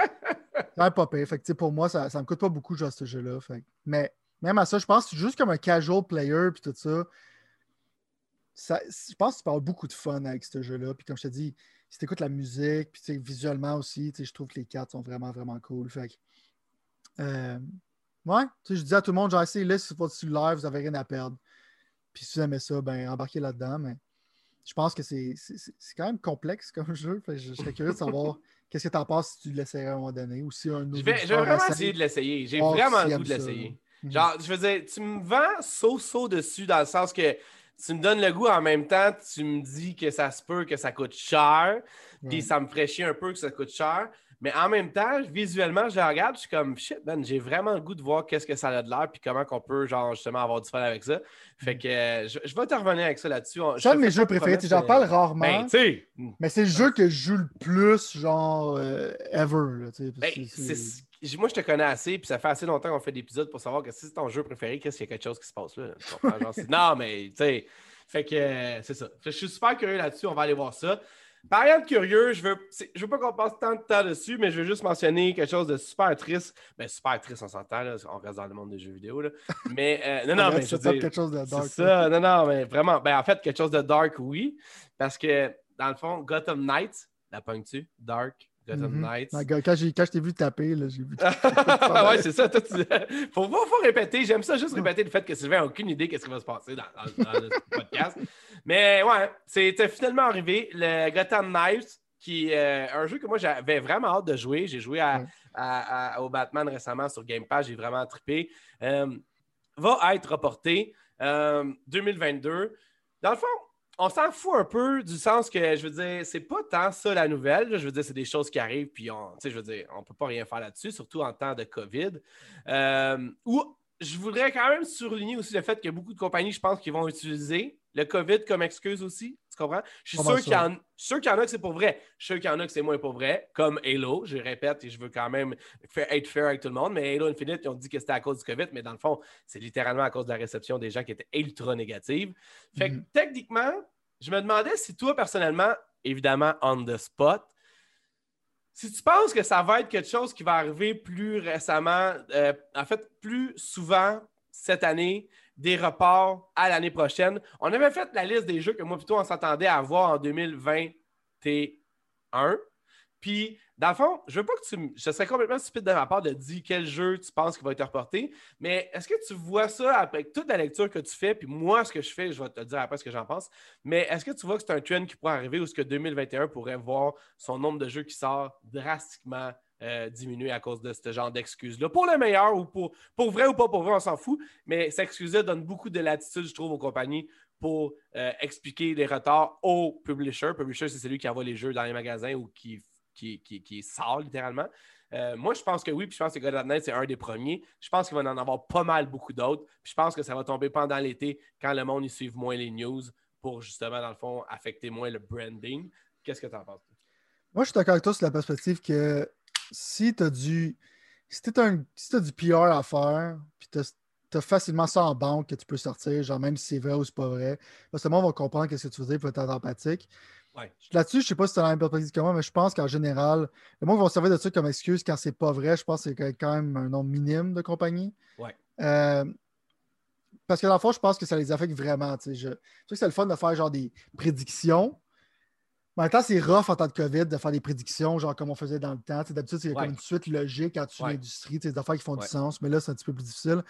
C'est même pas pire. Fait que, tu sais, pour moi, ça ne me coûte pas beaucoup de jouer à ce jeu-là. Mais même à ça, je pense que juste comme un casual player puis tout ça. ça- je pense que tu avoir beaucoup de fun avec ce jeu-là. Puis comme je te dis, si tu écoutes la musique, puis visuellement aussi, je trouve que les cartes sont vraiment, vraiment cool. Fait que, euh, ouais, tu sais, je dis à tout le monde, genre, essayez-le sur votre cellulaire, vous n'avez rien à perdre. Puis si vous aimez ça, ben embarquez là-dedans. Mais je pense que c'est c'est- c'est- c'est quand même complexe comme jeu. Fait je, je serais curieux de savoir <laughs> qu'est-ce que tu en penses si tu l'essayerais à un moment donné. Ou si un je nouveau vais, je vais vraiment essaye. essayer de l'essayer. J'ai voir vraiment le goût de l'essayer. Mhm. Genre, je veux dire, tu me vends so-so dessus dans le sens que tu me donnes le goût en même temps, tu me dis que ça se peut que ça coûte cher, puis ça me ferait chier un peu que ça coûte cher. Mais en même temps, visuellement, je le regarde, je suis comme shit, man, j'ai vraiment le goût de voir qu'est-ce que ça a de l'air, puis comment qu'on peut, genre, justement, avoir du fun avec ça. Fait que euh, je, je vais te revenir avec ça là-dessus. C'est un de mes jeux préférés. J'en parle mais- rarement. Ben, sais, Mais c'est le jeu que je joue le plus, genre, euh, ever. là, Ben, moi, je te connais assez, puis ça fait assez longtemps qu'on fait des épisodes pour savoir que si c'est ton jeu préféré, qu'est-ce qu'il y a quelque chose qui se passe là. Genre, <laughs> non, mais tu sais, fait que euh, c'est ça. Je suis super curieux là-dessus, on va aller voir ça. Par de curieux, je veux, c'est- je veux pas qu'on passe tant de temps dessus, mais je veux juste mentionner quelque chose de super triste. Ben, super triste, on s'entend, on reste dans le monde des jeux vidéo. Là. <laughs> Mais euh, non, non, mais c'est je dire, quelque chose de c'est dark. ça, non, non, mais vraiment. Ben, en fait, quelque chose de dark, oui. Parce que, dans le fond, Gotham Knights, la pognes-tu? Dark, Gotham Mhm. Knights. Quand j'ai- quand je t'ai vu taper, là, j'ai vu. <laughs> ouais, c'est ça. Toi, tu... <laughs> faut, faut, faut répéter. J'aime ça juste répéter le fait que Sylvain n'a aucune idée de ce qui va se passer dans, dans- dans le <laughs> podcast. Mais ouais, c'était finalement arrivé. Le Gotham Knights, qui est un jeu que moi j'avais vraiment hâte de jouer. J'ai joué à, Ouais. à- à- au Batman récemment sur Game Pass. J'ai vraiment trippé. Euh, va être reporté euh, 2022. Dans le fond, on s'en fout un peu du sens que, je veux dire, c'est pas tant ça la nouvelle. Je veux dire, c'est des choses qui arrivent, puis on, je veux dire, on peut pas rien faire là-dessus, surtout en temps de COVID. Euh, ou je voudrais quand même surligner aussi le fait qu'il y a beaucoup de compagnies, je pense, qui vont utiliser le COVID comme excuse aussi. Tu comprends? Je suis sûr qu'il y, en- sûr qu'il y en a que c'est pour vrai. Je suis sûr qu'il y en a que c'est moins pour vrai, comme Halo. Je répète et je veux quand même faire- être fair avec tout le monde. Mais Halo Infinite, ils ont dit que c'était à cause du COVID, mais dans le fond, c'est littéralement à cause de la réception des gens qui étaient ultra négatives. Fait que Mhm. techniquement, je me demandais si toi, personnellement, évidemment, on the spot, si tu penses que ça va être quelque chose qui va arriver plus récemment, euh, en fait, plus souvent cette année, des reports à l'année prochaine. On avait fait la liste des jeux que moi, plutôt, on s'attendait à avoir en 2021. Puis, dans le fond, je veux pas que tu me. Je serais complètement stupide de ma part de dire quel jeu tu penses qui va être reporté, mais est-ce que tu vois ça après toute la lecture que tu fais, puis moi, ce que je fais, je vais te dire après ce que j'en pense, mais est-ce que tu vois que c'est un trend qui pourrait arriver ou est-ce que 2021 pourrait voir son nombre de jeux qui sort drastiquement euh, diminuer à cause de ce genre d'excuses-là? Pour le meilleur ou pour, pour vrai ou pas pour vrai, on s'en fout, mais cette excuse-là donne beaucoup de latitude, je trouve, aux compagnies pour euh, expliquer les retards aux publishers. Publisher, c'est celui qui envoie les jeux dans les magasins ou qui qui, qui, sort littéralement. Euh, moi, je pense que oui, puis je pense que God c'est un des premiers. Je pense qu'il va en avoir pas mal beaucoup d'autres. Puis je pense que ça va tomber pendant l'été quand le monde y suive moins les news pour justement, dans le fond, affecter moins le branding. Qu'est-ce que tu en penses? Moi, je suis d'accord avec toi sur la perspective que si tu as du. Si tu as, du PR à faire, puis tu as, facilement ça en banque que tu peux sortir, genre même si c'est vrai ou c'est pas vrai, parce que le monde va comprendre ce que tu veux dire pour être empathique. Là-dessus, je ne sais pas si tu as la même perspective que moi, mais je pense qu'en général, le monde va servir de ça comme excuse quand c'est pas vrai. Je pense que c'est quand même un nombre minime de compagnies. Ouais. Euh, parce que dans le fond, je pense que ça les affecte vraiment. Je, je sais que c'est le fun de faire genre des prédictions. Mais en même temps, c'est rough en temps de COVID de faire des prédictions, genre comme on faisait dans le temps. D'habitude, c'est comme une suite logique quand tu es l'industrie, des affaires qui font du sens, mais là, c'est un petit peu plus difficile.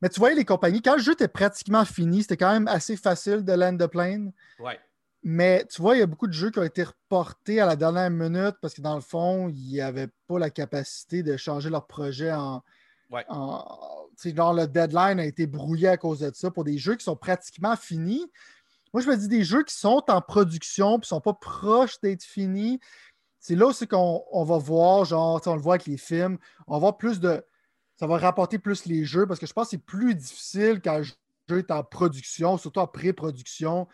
Mais tu voyais les compagnies, quand le jeu était pratiquement fini, c'était quand même assez facile de land the plane. Ouais. Mais tu vois, il y a beaucoup de jeux qui ont été reportés à la dernière minute parce que dans le fond, ils n'avaient pas la capacité de changer leur projet en. Ouais. genre, le deadline a été brouillé à cause de ça pour des jeux qui sont pratiquement finis. Moi, je me dis des jeux qui sont en production ne sont pas proches d'être finis. C'est là aussi qu'on va voir, genre, on le voit avec les films, on va voir plus de. Ça va rapporter plus les jeux parce que je pense que c'est plus difficile quand un jeu est en production, surtout en pré-production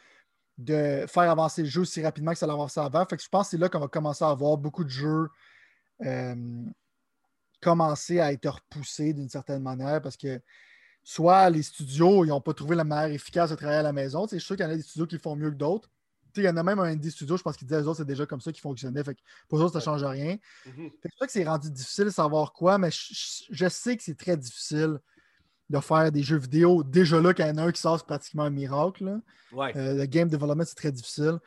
de faire avancer le jeu aussi rapidement que ça l'a avancé avant. Fait que je pense que c'est là qu'on va commencer à avoir beaucoup de jeux euh, commencer à être repoussés d'une certaine manière parce que soit les studios n'ont pas trouvé la manière efficace de travailler à la maison. Je suis sûr qu'il y en a des studios qui font mieux que d'autres. Il y en a même un indie studio, je pense qu'ils disaient eux autres, c'est déjà comme ça qui fonctionnait. Fait que pour eux autres, ça ne change rien. Mm-hmm. C'est sûr que c'est rendu difficile de savoir quoi, mais je sais que c'est très difficile de faire des jeux vidéo. Déjà là, qu'il y en a un qui sort, c'est pratiquement un miracle. Euh, le game development, c'est très difficile.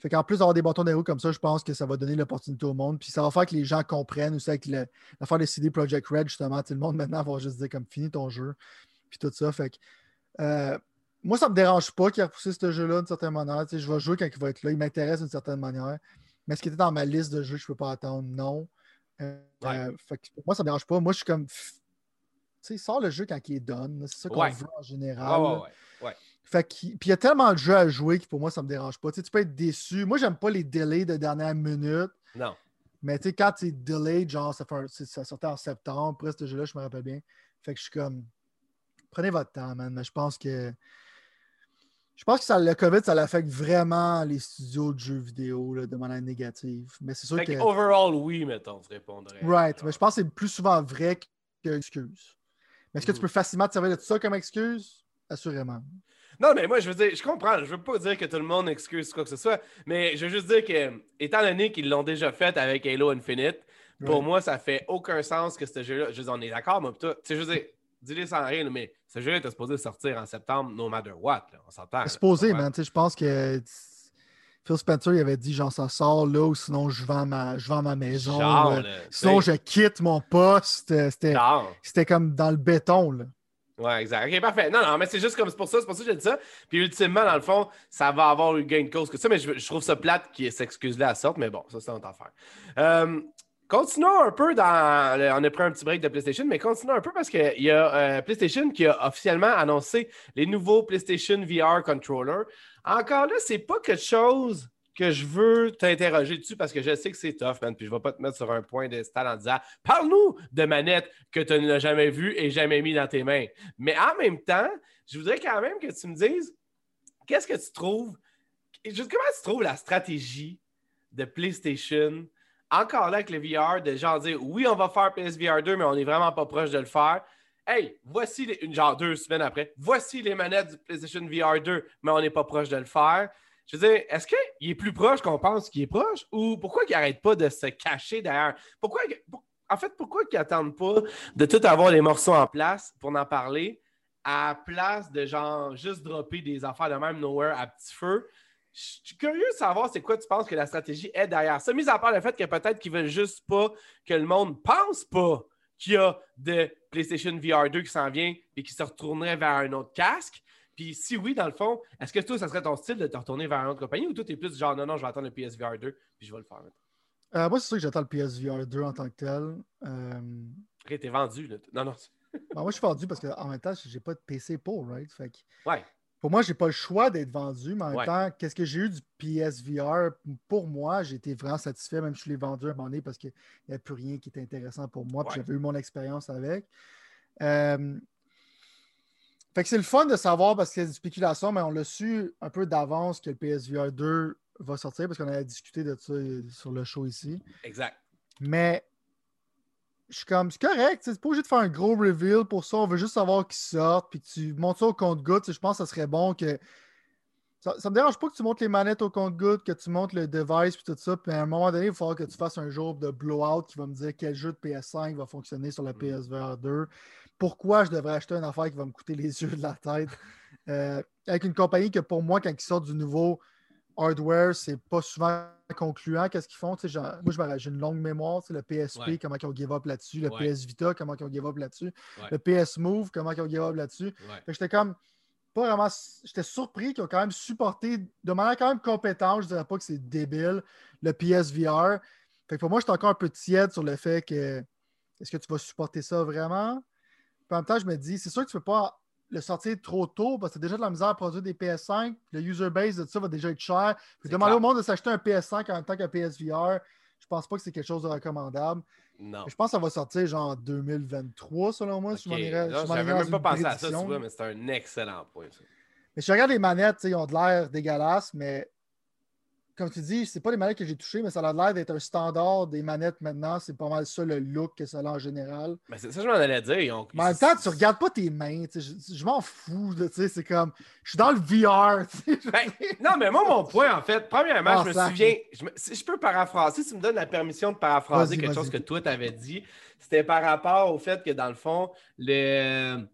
Fait qu'en plus d'avoir des bâtons d'héros comme ça, je pense que ça va donner l'opportunité au monde. Puis ça va faire que les gens comprennent aussi avec l'affaire des CD Project Red, justement. Tout le monde maintenant va juste dire comme fini ton jeu. Puis tout ça. Fait que euh, moi, ça me dérange pas qu'il ait repoussé ce jeu-là d'une certaine manière. je vais jouer quand il va être là. Il m'intéresse d'une certaine manière. Mais ce qui était dans ma liste de jeux, je ne peux pas attendre, non. Euh, fait que, moi, ça me dérange pas. Moi, je suis comme sais, sort le jeu quand il est done. C'est ça qu'on veut en général. Ouais, fait puis il y a tellement de jeux à jouer que pour moi, ça ne me dérange pas. tu peux être déçu. Moi, j'aime pas les delays de dernière minute. Non. Mais tu sais, quand c'est delayed, genre, ça, fait ça sortait en septembre, après ce jeu-là, je me rappelle bien. Fait que je suis comme, prenez votre temps, man. Mais je pense que. Je pense que ça, le COVID, ça l'affecte vraiment les studios de jeux vidéo là, de manière négative. Mais c'est sûr que. Overall, oui, mettons, je répondrais. Right. Mais je pense que c'est plus souvent vrai que excuse. Mais est-ce que tu peux facilement te servir de ça comme excuse? Assurément. Non, mais moi, je veux dire, je comprends. Je veux pas dire que tout le monde excuse quoi que ce soit, mais je veux juste dire que, étant donné qu'ils l'ont déjà fait avec Halo Infinite, pour moi, ça fait aucun sens que ce jeu-là. Je veux dire, on est d'accord, moi, toi. Tu sais, je veux dire, dis-le sans rien, mais ce jeu-là était supposé sortir en septembre, no matter what. Là. On s'entend. C'est supposé, man. Tu sais, je pense que Phil Spencer il avait dit genre ça sort là ou sinon je vends ma, je vends ma maison. sinon je quitte mon poste. C'était comme dans le béton. Là. Ouais, exact. Ok, parfait. Non, non, mais c'est juste comme c'est pour ça, c'est pour ça que j'ai dit ça. Puis ultimement, dans le fond, ça va avoir eu gain de cause que ça, mais je, trouve ça plate qu'il s'excuse-là à sorte, mais bon, ça c'est notre affaire. Euh, continuons un peu dans. On a pris un petit break de PlayStation, mais continuons un peu parce qu'il y a euh, PlayStation qui a officiellement annoncé les nouveaux PlayStation VR Controller. Encore là, c'est pas quelque chose que je veux t'interroger dessus parce que je sais que c'est tough, man. Puis je vais pas te mettre sur un point de en disant Parle-nous de manettes que tu n'as jamais vues et jamais mis dans tes mains. Mais en même temps, je voudrais quand même que tu me dises qu'est-ce que tu trouves, comment tu trouves la stratégie de PlayStation, encore là avec le VR, de genre dire oui, on va faire PSVR 2, mais on n'est vraiment pas proche de le faire. Hey, voici une genre deux semaines après, voici les manettes du PlayStation VR 2, mais on n'est pas proche de le faire. Je veux dire, est-ce qu'il est plus proche qu'on pense qu'il est proche? Ou pourquoi il n'arrête pas de se cacher derrière? Pourquoi, en fait, pourquoi il n'attendent pas de tout avoir les morceaux en place pour en parler à place de genre juste dropper des affaires de même nowhere à petit feu? Je suis curieux de savoir c'est quoi tu penses que la stratégie est derrière ça, mis à part le fait que peut-être qu'ils veulent juste pas que le monde pense pas qu'il y a de PlayStation VR 2 qui s'en vient et qui se retournerait vers un autre casque. Puis si oui, dans le fond, est-ce que toi, ça serait ton style de te retourner vers une autre compagnie ou toi, tu es plus genre non, non, je vais attendre le PSVR 2 puis je vais le faire euh, moi, c'est sûr que j'attends le PSVR 2 en tant que tel. Euh... Ok, t'es vendu, là. Non, non. Ben, moi, je suis vendu parce qu'en même temps, j'ai pas de PC pour, right? Fait Ouais. Pour moi, j'ai pas le choix d'être vendu, mais en même temps, qu'est-ce que j'ai eu du PSVR? Pour moi, j'ai été vraiment satisfait, même si je l'ai vendu à un moment donné parce qu'il n'y a plus rien qui était intéressant pour moi, puis j'avais eu mon expérience avec. Euh, fait que c'est le fun de savoir parce qu'il y a des spéculations, mais on l'a su un peu d'avance que le PSVR 2 va sortir parce qu'on avait discuté de ça sur le show ici. Exact. Mais je suis comme, c'est correct, c'est pas obligé de faire un gros reveal pour ça, on veut juste savoir qui sort, puis tu montes ça au compte-goutte. Je pense que ça serait bon que. Ça, ça me dérange pas que tu montes les manettes au compte-goutte, que tu montes le device, puis tout ça, puis à un moment donné, il va falloir que tu fasses un jour de blowout qui va me dire quel jeu de PS5 va fonctionner sur la. PSVR 2. Pourquoi je devrais acheter une affaire qui va me coûter les <laughs> yeux de la tête? Euh, avec une compagnie que pour moi, quand ils sortent du nouveau hardware, c'est pas souvent concluant. Qu'est-ce qu'ils font? moi, j'ai une longue mémoire. Le PSP, comment ils ont give up là-dessus. Le PS Vita, comment ils ont give up là-dessus. Le PS Move, comment ils ont give up là-dessus. J'étais comme pas vraiment. J'étais surpris qu'ils ont quand même supporté de manière quand même compétente. Je dirais pas que c'est débile, le PSVR. Fait que pour moi, j'étais encore un peu tiède sur le fait que est-ce que tu vas supporter ça vraiment? en même temps, je me dis, c'est sûr que tu ne peux pas le sortir trop tôt parce que c'est déjà de la misère à produire des PS5. Le user base de ça va déjà être cher. demander au monde de s'acheter un PS5 en même temps qu'un PSVR, je pense pas que c'est quelque chose de recommandable. Non. Je pense que ça va sortir genre en 2023, selon moi. Je n'avais même pas pensé à ça, tu vois, mais c'est un excellent point. Mais si je regarde les manettes, ils ont de l'air dégueulasse, mais comme tu dis, c'est pas les manettes que j'ai touchées, mais ça a l'air d'être un standard des manettes maintenant. C'est pas mal ça le look que ça a en général. Mais c'est ça que je m'en allais dire. Mais en même temps, tu regardes pas tes mains. Je, m'en fous. C'est comme. Je suis dans le VR. Ben, non, mais moi, mon point, en fait, premièrement, je me souviens. Je si je peux paraphraser, si tu me donnes la permission de paraphraser quelque chose que toi, tu avais dit, c'était par rapport au fait que, dans le fond, le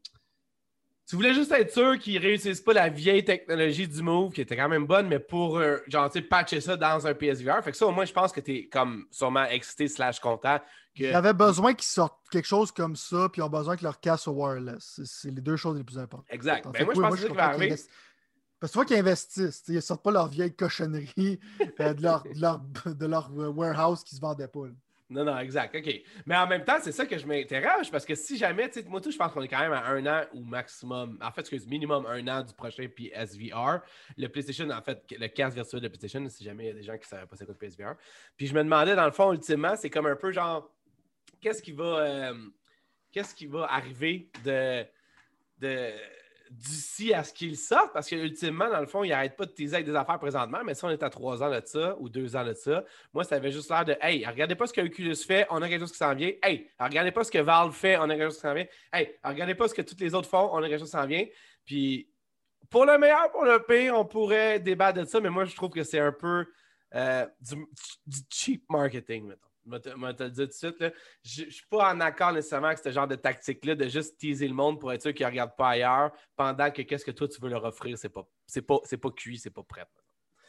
tu voulais juste être sûr qu'ils réussissent pas la vieille technologie du Move, qui était quand même bonne, mais pour, euh, genre, tu sais, patcher ça dans un PSVR. Fait que ça, au moins, je pense que tu es comme sûrement excité slash content. Que... Ils besoin qu'ils sortent quelque chose comme ça, puis ils ont besoin que leur casse au wireless. C'est les deux choses les plus importantes. Exact. Ben, moi, je pense que c'est ça qui va arriver. Parce que tu vois qu'ils investissent. Ils ne sortent pas leur vieille cochonnerie <laughs> euh, de, leur, de, leur, de, leur, warehouse qui se vendait pas. Non, non, exact. OK. Mais en même temps, c'est ça que je m'interroge parce que si jamais, tu sais, moi, tout, je pense qu'on est quand même à un an ou maximum, en fait, excuse, minimum un an du prochain PSVR. Le PlayStation, en fait, le casque virtuel de PlayStation, si jamais il y a des gens qui ne savaient pas c'est quoi le PSVR. Puis je me demandais, dans le fond, ultimement, c'est comme un peu genre, qu'est-ce qui va, euh, qu'est-ce qui va arriver de. de d'ici à ce qu'il sorte, parce que ultimement, dans le fond, il n'arrête pas de teaser avec des affaires présentement, mais si on est à trois ans de ça ou deux ans de ça, moi, ça avait juste l'air de Hey, regardez pas ce que Oculus fait, on a quelque chose qui s'en vient. Hey, regardez pas ce que Valve fait, on a quelque chose qui s'en vient. Hey, regardez pas ce que tous les autres font, on a quelque chose qui s'en vient. Puis pour le meilleur, pour le pire, on pourrait débattre de ça, mais moi, je trouve que c'est un peu euh, du, cheap marketing, maintenant. Je vais te le dire tout de suite. Je ne suis pas en accord nécessairement avec ce genre de tactique-là de juste teaser le monde pour être sûr qu'il ne regarde pas ailleurs pendant que qu'est-ce que toi tu veux leur offrir, c'est pas, pas, c'est pas cuit, c'est pas prêt.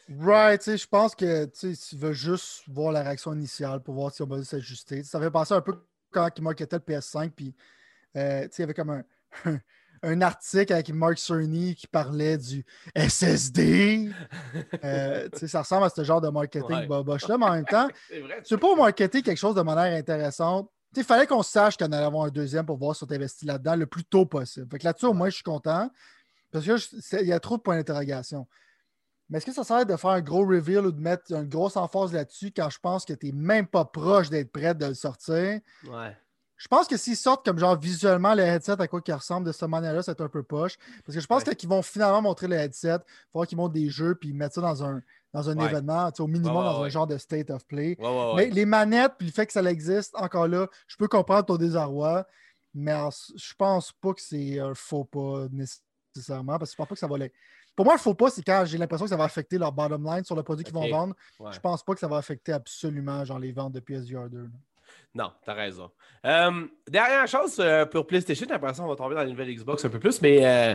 Right, je pense que tu veux juste voir la réaction initiale pour voir si on va s'ajuster. Ça fait penser un peu quand ils marketaient le PS5, puis euh, il y avait comme un, <laughs> un article avec Mark Cerny qui parlait du SSD. Euh, <laughs> ça ressemble à ce genre de marketing boboche-là, mais en même temps, <laughs> tu peux marketer quelque chose de manière intéressante. Il fallait qu'on sache qu'on allait avoir un deuxième pour voir si on investit là-dedans le plus tôt possible. Fait que là-dessus, au moins, je suis content parce qu'il y a trop de points d'interrogation. Mais est-ce que ça sert de faire un gros reveal ou de mettre une grosse emphase là-dessus quand je pense que tu n'es même pas proche d'être prêt de le sortir? Ouais. Je pense que s'ils sortent comme genre visuellement le headset à quoi qu'il ressemble de cette manière-là, c'est un peu poche. Parce que je pense qu'ils vont finalement montrer le headset, il faut qu'ils montrent des jeux puis mettre ça dans un, dans un événement, au minimum dans un genre de state of play. Mais les manettes, puis le fait que ça existe, encore là, je peux comprendre ton désarroi, mais je pense pas que c'est un faux pas nécessairement, parce que je pense pas que ça va les... Pour moi, le faux pas, c'est quand j'ai l'impression que ça va affecter leur bottom line sur le produit qu'ils vont vendre. Je pense pas que ça va affecter absolument genre les ventes de PSVR 2. Non, t'as raison. Euh, dernière chose euh, pour PlayStation, après ça, on va tomber dans la nouvelle Xbox un peu plus, mais euh,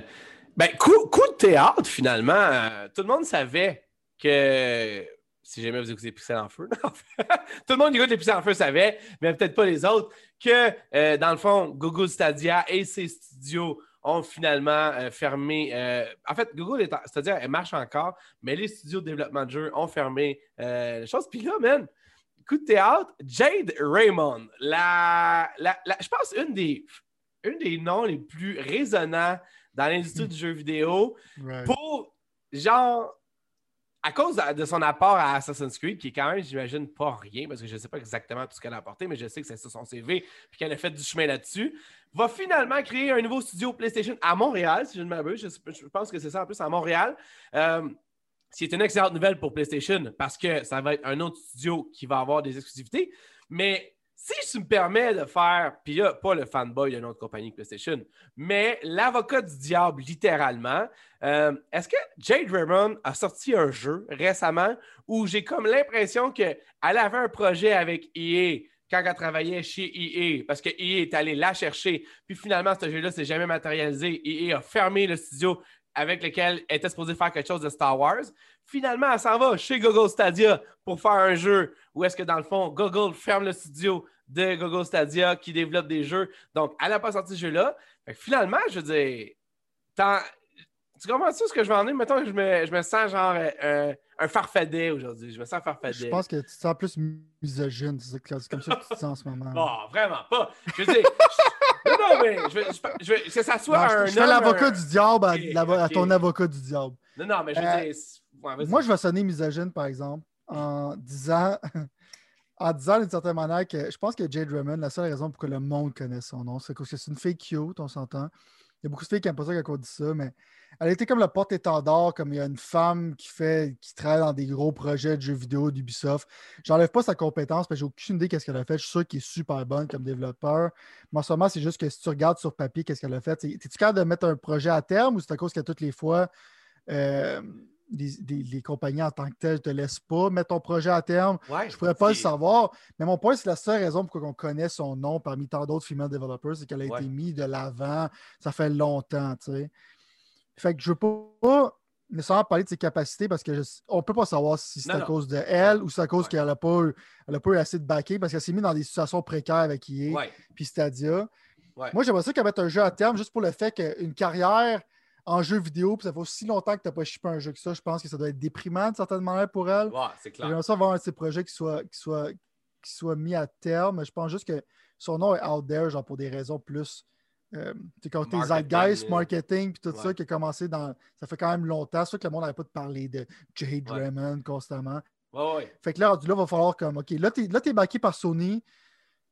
ben, coup, de théâtre, finalement. tout le monde savait que. Si jamais vous écoutez Pixel en feu, <laughs> tout le monde qui écoute les Pixel en feu savait, mais peut-être pas les autres, que dans le fond, Google Stadia et ses studios ont finalement fermé. en fait, Google Stadia, elle marche encore, mais les studios de développement de jeux ont fermé les choses. Puis là, man, coup de théâtre, Jade Raymond, la, je pense une des, une des noms les plus résonnants dans l'industrie du jeu vidéo Right. pour, genre, à cause de, de son apport à Assassin's Creed, qui est quand même, j'imagine, pas rien, parce que je ne sais pas exactement tout ce qu'elle a apporté, mais je sais que c'est sur son CV, puis qu'elle a fait du chemin là-dessus, va finalement créer un nouveau studio PlayStation à Montréal, si je ne m'abuse. Je, je pense que c'est ça en plus, à Montréal. Euh, c'est une excellente nouvelle pour PlayStation parce que ça va être un autre studio qui va avoir des exclusivités. Mais si je me permets de faire, puis là, pas le fanboy d'une autre compagnie que PlayStation, mais l'avocat du diable, littéralement, euh, est-ce que Jade Raymond a sorti un jeu récemment où j'ai comme l'impression qu'elle avait un projet avec EA quand elle travaillait chez EA, parce que EA est allé la chercher, puis finalement, ce jeu-là s'est jamais matérialisé. EA a fermé le studio avec lequel elle était supposée faire quelque chose de Star Wars. Finalement, elle s'en va chez Google Stadia pour faire un jeu où est-ce que, dans le fond, Google ferme le studio de Google Stadia qui développe des jeux. Donc, elle n'a pas sorti ce jeu-là. Finalement, je veux dire, tu comprends ce que je veux en dire? Mettons que je me, je me sens genre euh, un farfadet aujourd'hui. Je me sens farfadet. Je pense que tu te sens plus misogyne. C'est ça- comme ça que tu te sens en ce moment. <laughs> Bon, vraiment pas. Je veux dire, je- non, non, mais je veux, je- je veux- que ça soit Non, un. je fais l'avocat un- du diable à, ton avocat du diable. Non, non, mais je veux Euh, dire. ouais. Moi, je vais sonner misogyne, par exemple, en disant, <laughs> en disant d'une certaine manière que je pense que Jade Raymond, la seule raison pour que le monde connaisse son nom, c'est parce que c'est une fille cute, on s'entend. Il y a beaucoup de filles qui n'aiment pas ça quand on dit ça, mais elle été comme le porte-étendard, comme il y a une femme qui fait, qui travaille dans des gros projets de jeux vidéo d'Ubisoft. J'enlève pas sa compétence, parce que j'ai aucune idée qu'est-ce qu'elle a fait. Je suis sûr qu'elle est super bonne comme développeur. Mais en ce moment, c'est juste que si tu regardes sur papier qu'est-ce qu'elle a fait, es-tu capable de mettre un projet à terme ou c'est à cause que toutes les fois, euh, les, les- les compagnies en tant que telles ne te laissent pas mettre ton projet à terme? Ouais, Je ne pourrais pas le savoir. Mais mon point, c'est la seule raison pour qu'on connaît son nom parmi tant d'autres female developers, c'est qu'elle a Ouais. été mise de l'avant. Ça fait longtemps, tu sais. Fait que je veux pas nécessairement parler de ses capacités parce que je- on peut pas savoir si c'est à non. cause de elle ou c'est à cause Ouais. qu'elle n'a pas, elle a pas eu assez de backing parce qu'elle s'est mise dans des situations précaires avec EA Ouais, puis Stadia. ouais. Moi, j'aimerais ça qu'elle mette un jeu à terme juste pour le fait qu'une carrière en jeu vidéo, puis ça fait aussi longtemps que tu n'as pas shippé un jeu que ça, je pense que ça doit être déprimant de certaine manière pour elle. C'est clair. J'aimerais ça avoir un de ces projets qui soit, qui, soit, qui soit mis à terme. Je pense juste que son nom est out there, genre pour des raisons plus. Euh, c'est quand t'es Marketing, Zeitgeist, marketing, puis tout ouais. ça qui a commencé dans. Ça fait quand même longtemps. C'est sûr que le monde n'arrête pas de parler de Ouais. Raymond constamment. Ouais. Fait que là, il va falloir comme, OK, là, t'es, là, t'es backé par Sony.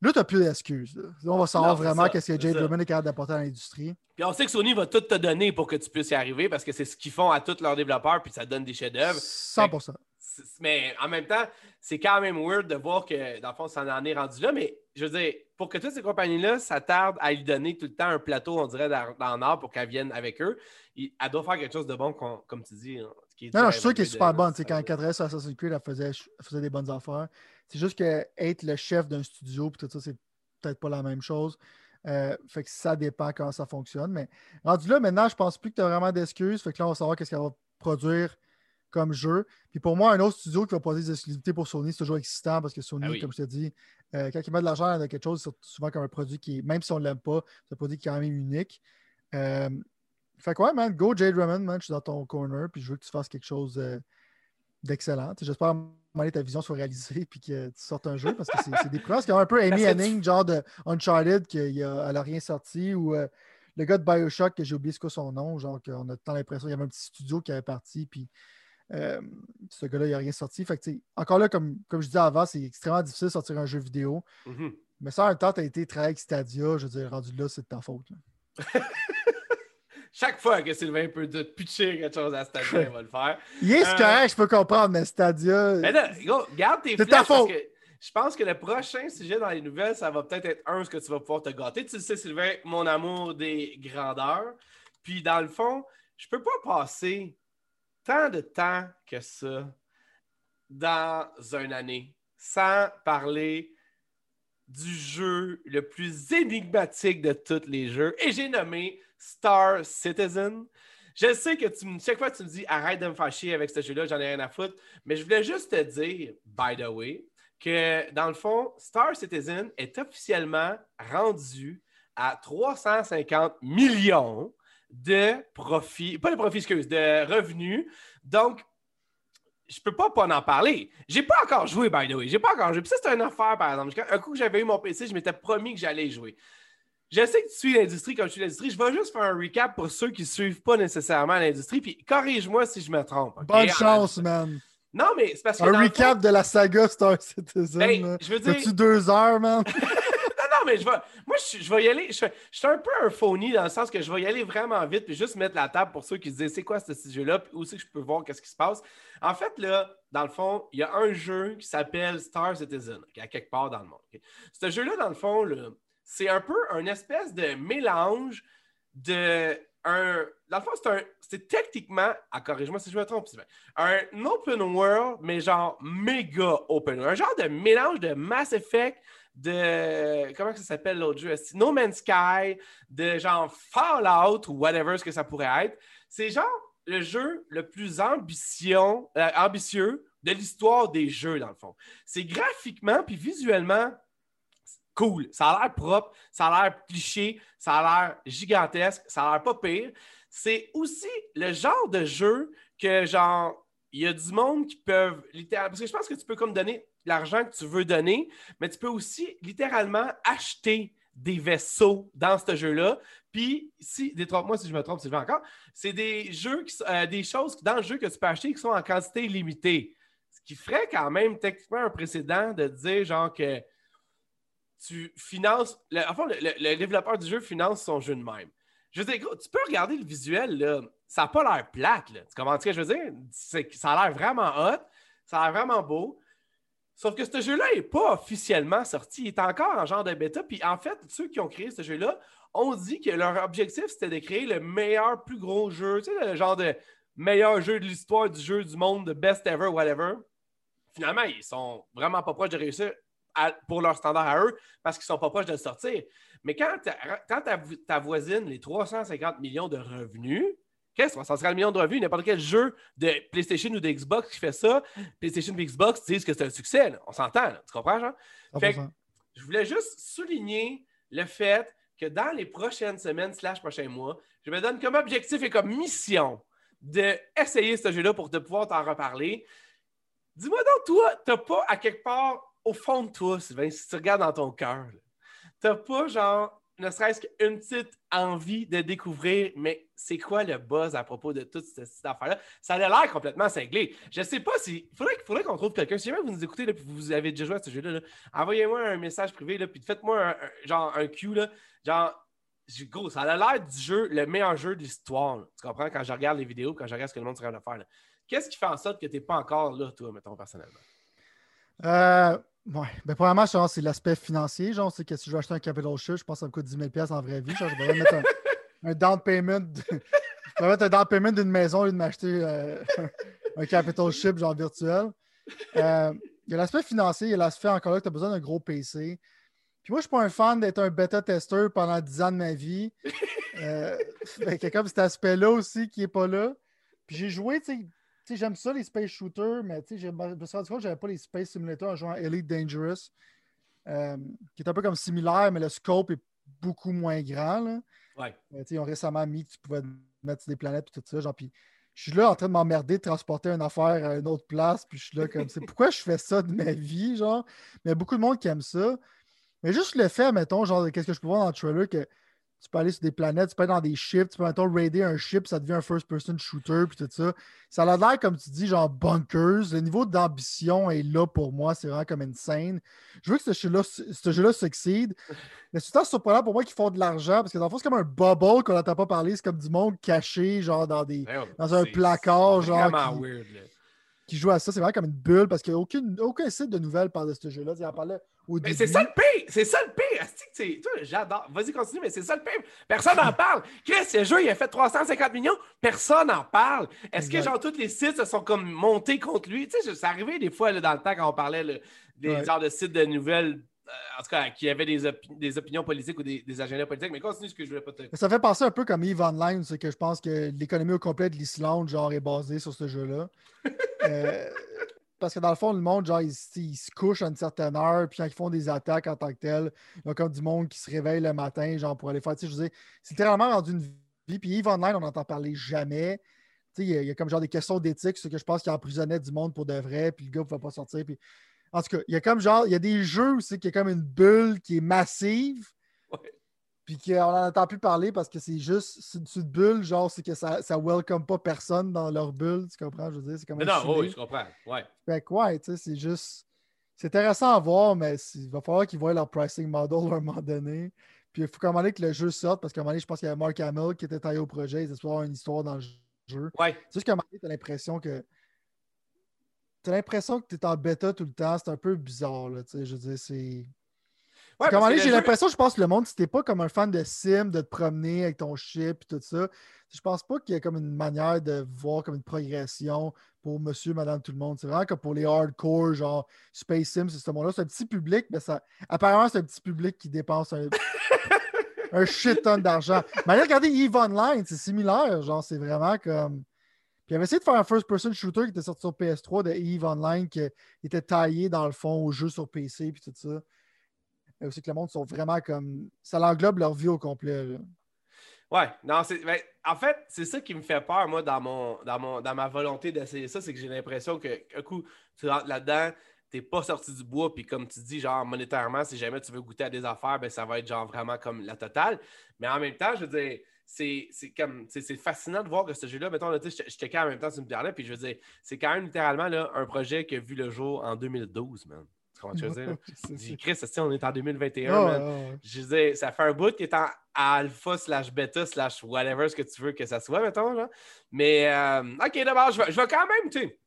Là, t'as plus d'excuses. là. Là, on va savoir Non, vraiment qu'est-ce que ça. Raymond est capable d'apporter à l'industrie. Puis on sait que Sony va tout te donner pour que tu puisses y arriver parce que c'est ce qu'ils font à tous leurs développeurs, puis ça donne des chefs-d'œuvre. 100%. C'est- Mais en même temps, c'est quand même weird de voir que, dans le fond, ça en est rendu là. Mais je veux dire, pour que toutes ces compagnies-là s'attardent à lui donner tout le temps un plateau, on dirait, dans, dans pour qu'elle vienne avec eux, il- elle doit faire quelque chose de bon, comme tu dis. hein, qui Non, non, je suis sûr qu'elle est super bonne. Tu sais, de- quand elle sur Assassin's Creed, elle faisait, elle faisait des bonnes affaires. C'est juste que être le chef d'un studio, puis tout ça, c'est peut-être pas la même chose. Euh, fait que ça dépend comment ça fonctionne. Mais rendu là, maintenant, je pense plus que tu as vraiment d'excuses. Fait que là, on va savoir qu'est-ce qu'elle va produire comme jeu. Puis pour moi, un autre studio qui va produire des exclusivités pour Sony, c'est toujours existant parce que Sony, Ah oui. comme je te dis, euh, quand ils mettent de l'argent dans quelque chose, c'est souvent comme un produit qui même si on ne l'aime pas, c'est un produit qui est quand même unique. Euh, fait que ouais, man, go Jade Raymond, man, je suis dans ton corner, puis je veux que tu fasses quelque chose euh, d'excellent. J'espère à un moment donné, ta vision soit réalisée, puis que tu sortes un jeu, parce que c'est des prouesses. comme un peu Amy que Henning, genre de Uncharted, qu'elle n'a rien sorti, ou le gars de Bioshock, que j'ai oublié ce que son nom, genre qu'on a tant l'impression qu'il y avait un petit studio qui avait parti, puis euh, ce gars-là, il n'a rien sorti. Fait que, encore là, comme, comme je disais avant, c'est extrêmement difficile de sortir un jeu vidéo. Mhm. Mais ça, en même temps, tu as été travailler avec Stadia, je veux dire, rendu là, c'est de ta faute. <laughs> Chaque fois que Sylvain peut te pitcher quelque chose à Stadia, il va le faire. <laughs> Yes, Euh, correct, je peux comprendre, mais Stadia. Mais là, gros, garde tes C'est flèches ta parce faute. que je pense que le prochain sujet dans les nouvelles, ça va peut-être être un, ce que tu vas pouvoir te gâter. Tu le sais, Sylvain, mon amour des grandeurs. Puis dans le fond, je peux pas passer tant de temps que ça dans une année sans parler du jeu le plus énigmatique de tous les jeux. Et j'ai nommé Star Citizen. Je sais que tu, chaque fois tu me dis arrête de me faire chier avec ce jeu-là, j'en ai rien à foutre. Mais je voulais juste te dire, by the way, que dans le fond, Star Citizen est officiellement rendu à 350 millions de profits, pas de profits, excuse, de revenus. Donc, je peux pas pas en parler. J'ai pas encore joué, by the way. J'ai pas encore joué. Puis ça, c'est une affaire, par exemple. Un coup que j'avais eu mon PC, je m'étais promis que j'allais jouer. je sais que tu suis l'industrie comme je suis l'industrie. Je vais juste faire un recap pour ceux qui ne suivent pas nécessairement l'industrie. Puis corrige-moi si je me trompe. Bonne chance, man. Non, mais c'est parce que. Un recap de la saga Star Citizen. Ben, je veux dire. tu deux heures, man? <laughs> mais je vais. Moi, je, vais y aller. Je, suis un peu un phony dans le sens que je vais y aller vraiment vite, puis juste mettre la table pour ceux qui se disent c'est quoi ce jeu-là, puis c'est que je peux voir qu'est-ce qui se passe. En fait, là, dans le fond, il y a un jeu qui s'appelle Star Citizen, qui à quelque part dans le monde. Ce jeu-là, dans le fond, c'est un peu un espèce de mélange de un. Dans le fond. C'est techniquement, ah, corrige-moi si je me trompe, un open world, mais genre méga open world. Un genre de mélange de Mass Effect, de. Comment ça s'appelle l'autre jeu? No Man's Sky, de genre Fallout ou whatever ce que ça pourrait être. C'est genre le jeu le plus ambition, euh, ambitieux de l'histoire des jeux, dans le fond. C'est graphiquement puis visuellement cool. Ça a l'air propre, ça a l'air cliché, ça a l'air gigantesque, ça a l'air pas pire. C'est aussi le genre de jeu que, genre, il y a du monde qui peuvent littéralement. Parce que je pense que tu peux comme donner l'argent que tu veux donner, mais tu peux aussi littéralement acheter des vaisseaux dans ce jeu-là. Puis, si, détrompe-moi si je me trompe, Sylvain, encore, c'est des jeux, qui, euh, des choses dans le jeu que tu peux acheter qui sont en quantité limitée. Ce qui ferait quand même techniquement un précédent de dire, genre, que tu finances. Le, enfin, le, développeur du jeu finance son jeu de même. Je veux dire, tu peux regarder le visuel, là. Ça n'a pas l'air plate. Tu comprends ce que je veux dire? Ça a l'air vraiment hot, ça a l'air vraiment beau. Sauf que ce jeu-là n'est pas officiellement sorti. Il est encore en genre de bêta. Puis en fait, ceux qui ont créé ce jeu-là ont dit que leur objectif, c'était de créer le meilleur, plus gros jeu. Tu sais, le genre de meilleur jeu de l'histoire du jeu du monde, de best ever, whatever. Finalement, ils sont vraiment pas proches de réussir pour leur standard à eux parce qu'ils sont pas proches de le sortir. Mais quand tu voisine les 350 millions de revenus, Qu'est-ce que ça serait le million de revenus? N'importe quel jeu de PlayStation ou de Xbox qui fait ça, PlayStation ou Xbox disent que c'est un succès. On s'entend, tu comprends, Jean? je voulais juste souligner le fait que dans les prochaines semaines slash prochains mois, je me donne comme objectif et comme mission d'essayer ce jeu-là pour te pouvoir t'en reparler. Dis-moi donc, toi, t'as pas à quelque part, au fond de toi, Sylvain, si tu regardes dans ton cœur, t'as pas genre ne serait-ce qu'une petite envie de découvrir, mais c'est quoi le buzz à propos de toute cette, affaire-là? Ça a l'air complètement cinglé. Je ne sais pas si. Il faudrait, qu'on trouve quelqu'un. Si jamais vous nous écoutez et vous avez déjà joué à ce jeu-là, envoyez-moi un message privé, là, puis faites-moi un, genre un cue. Là, genre, gros, ça a l'air du jeu, le meilleur jeu de l'histoire. Tu comprends? Quand je regarde les vidéos, quand je regarde ce que le monde serait de faire. Qu'est-ce qui fait en sorte que tu n'es pas encore là, toi, mettons, personnellement? Euh, Ouais. Ben, premièrement, c'est l'aspect financier. Genre, c'est que si je veux acheter un capital ship, je pense que ça me coûte 10 000 en vraie vie. Genre, je vais mettre <laughs> un, down payment. je vais mettre un down payment d'une maison au lieu de m'acheter euh, <laughs> un capital ship, genre virtuel. Euh, il y a l'aspect financier, il y a l'aspect encore là que tu as besoin d'un gros PC. Puis moi, je suis pas un fan d'être un bêta testeur pendant 10 ans de ma vie. Euh, il y a comme cet aspect-là aussi qui n'est pas là. Puis j'ai joué, tu sais, j'aime ça, les space shooters, mais je me suis rendu compte que j'avais pas les space simulators en jouant Elite Dangerous, euh, qui est un peu comme similaire, mais le scope est beaucoup moins grand. Là. Ouais. ils ont récemment mis que tu pouvais mettre des planètes et tout ça. Genre, puis je suis là en train de m'emmerder de transporter une affaire à une autre place, puis je suis là comme c'est pourquoi je fais ça de ma vie, genre? Mais il y a beaucoup de monde qui aime ça. Mais juste le fait, mettons, genre, qu'est-ce que je peux voir dans le trailer que tu peux aller sur des planètes, tu peux aller dans des ships, tu peux maintenant raider un ship, ça devient un first-person shooter, puis tout ça. Ça a l'air, comme tu dis, genre bunkers. Le niveau d'ambition est là pour moi, c'est vraiment comme insane. Je veux que ce jeu-là ce jeu succède. Mais c'est tout surprenant pour moi qu'ils font de l'argent, parce que dans le fond, c'est comme un bubble qu'on n'entend pas parler, c'est comme du monde caché, genre dans, des, dans un placard, genre. Qui, weird, qui joue à ça, c'est vraiment comme une bulle, parce qu'il n'y a aucune, aucun site de nouvelles parle de ce jeu-là. Il en parlait mais c'est ça le pire! C'est ça le pire! Toi, j'adore. Vas-y, continue, mais c'est ça le pire. Personne n'en <laughs> parle. Chris, ce jeu, il a fait 350 millions. Personne n'en parle. Est-ce que, genre, tous les sites se sont comme montés contre lui? Tu sais, ça arrivait des fois, là, dans le temps, quand on parlait des genres de sites de nouvelles en tout cas, qui avaient des, des opinions politiques ou des, des, agendas politiques, mais continue ce que je voulais pas te Ça fait penser un peu comme Eve Online, c'est que je pense que l'économie au complet de l'Islande, genre, est basée sur ce jeu-là. <laughs> euh, parce que dans le fond, le monde, genre, ils, se couchent à une certaine heure, puis quand ils font des attaques en tant que tel, il y a comme du monde qui se réveille le matin, genre, pour aller faire. Tu sais, je veux c'est littéralement rendu une vie. Puis Eve Online, on n'entend parler jamais. Tu sais, il y, a, comme genre des questions d'éthique, ce que je pense qu'il emprisonnait du monde pour de vrai, puis le gars ne pouvait pas sortir. Puis... En tout cas, il y a comme genre, il y a des jeux aussi qui est comme une bulle qui est massive. puis qu'on n'en entend plus parler parce que c'est juste c'est une bulle, genre c'est que ça, ça welcome pas personne dans leur bulle, tu comprends? Je veux dire, c'est comme Mais non, oui, je comprends. Ouais. Fait que ouais, tu sais, c'est juste. C'est intéressant à voir, mais il va falloir qu'ils voient leur pricing model à un moment donné. Puis il faut qu'à un moment donné que le jeu sorte, parce qu'à un moment donné, je pense qu'il y avait Mark Hamill qui était taillé au projet, ils essaient avoir une histoire dans le jeu. Ouais. C'est juste qu'à un moment donné, t'as l'impression que. T'as l'impression que t'es en bêta tout le temps, c'est un peu bizarre, là, tu sais. Je veux dire, c'est. Ouais, j'ai l'impression, je pense que le monde, si t'es pas comme un fan de sim, de te promener avec ton chip et tout ça, je pense pas qu'il y a comme une manière de voir comme une progression pour monsieur, madame, tout le monde. C'est vraiment comme pour les hardcore, genre Space Sim, c'est ce monde-là. C'est un petit public, mais ça, apparemment, c'est un petit public qui dépense un, <laughs> un shit ton d'argent. Mais allez regarder EVE Online, c'est similaire. Genre, c'est vraiment comme. Puis il avait essayé de faire un first-person shooter qui était sorti sur PS3 de EVE Online qui était taillé dans le fond au jeu sur PC puis tout ça. Mais aussi que le monde sont vraiment comme. Ça l'englobe leur vie au complet. là. Ouais, non, c'est. ben, en fait, c'est ça qui me fait peur, moi, dans mon, dans mon, dans ma volonté d'essayer ça, c'est que j'ai l'impression que un coup, tu rentres là-dedans, t'es pas sorti du bois, puis comme tu dis, genre monétairement, si jamais tu veux goûter à des affaires, ben ça va être genre vraiment comme la totale. Mais en même temps, je veux dire, c'est comme fascinant de voir que ce jeu-là, mettons, là, je je checkais en même temps, tu me parlais, puis je veux dire, c'est quand même littéralement là, un projet qui a vu le jour en 2012, man. Tu comprends ce que je veux dire? <laughs> C'est- Chris, on est en 2021, Ah, man. ouais. Je disais, ça fait un bout qui est en alpha slash bêta slash whatever ce que tu veux que ça soit, mettons. Là. Mais, euh, OK, d'abord, je vais, je vais quand même, tu sais,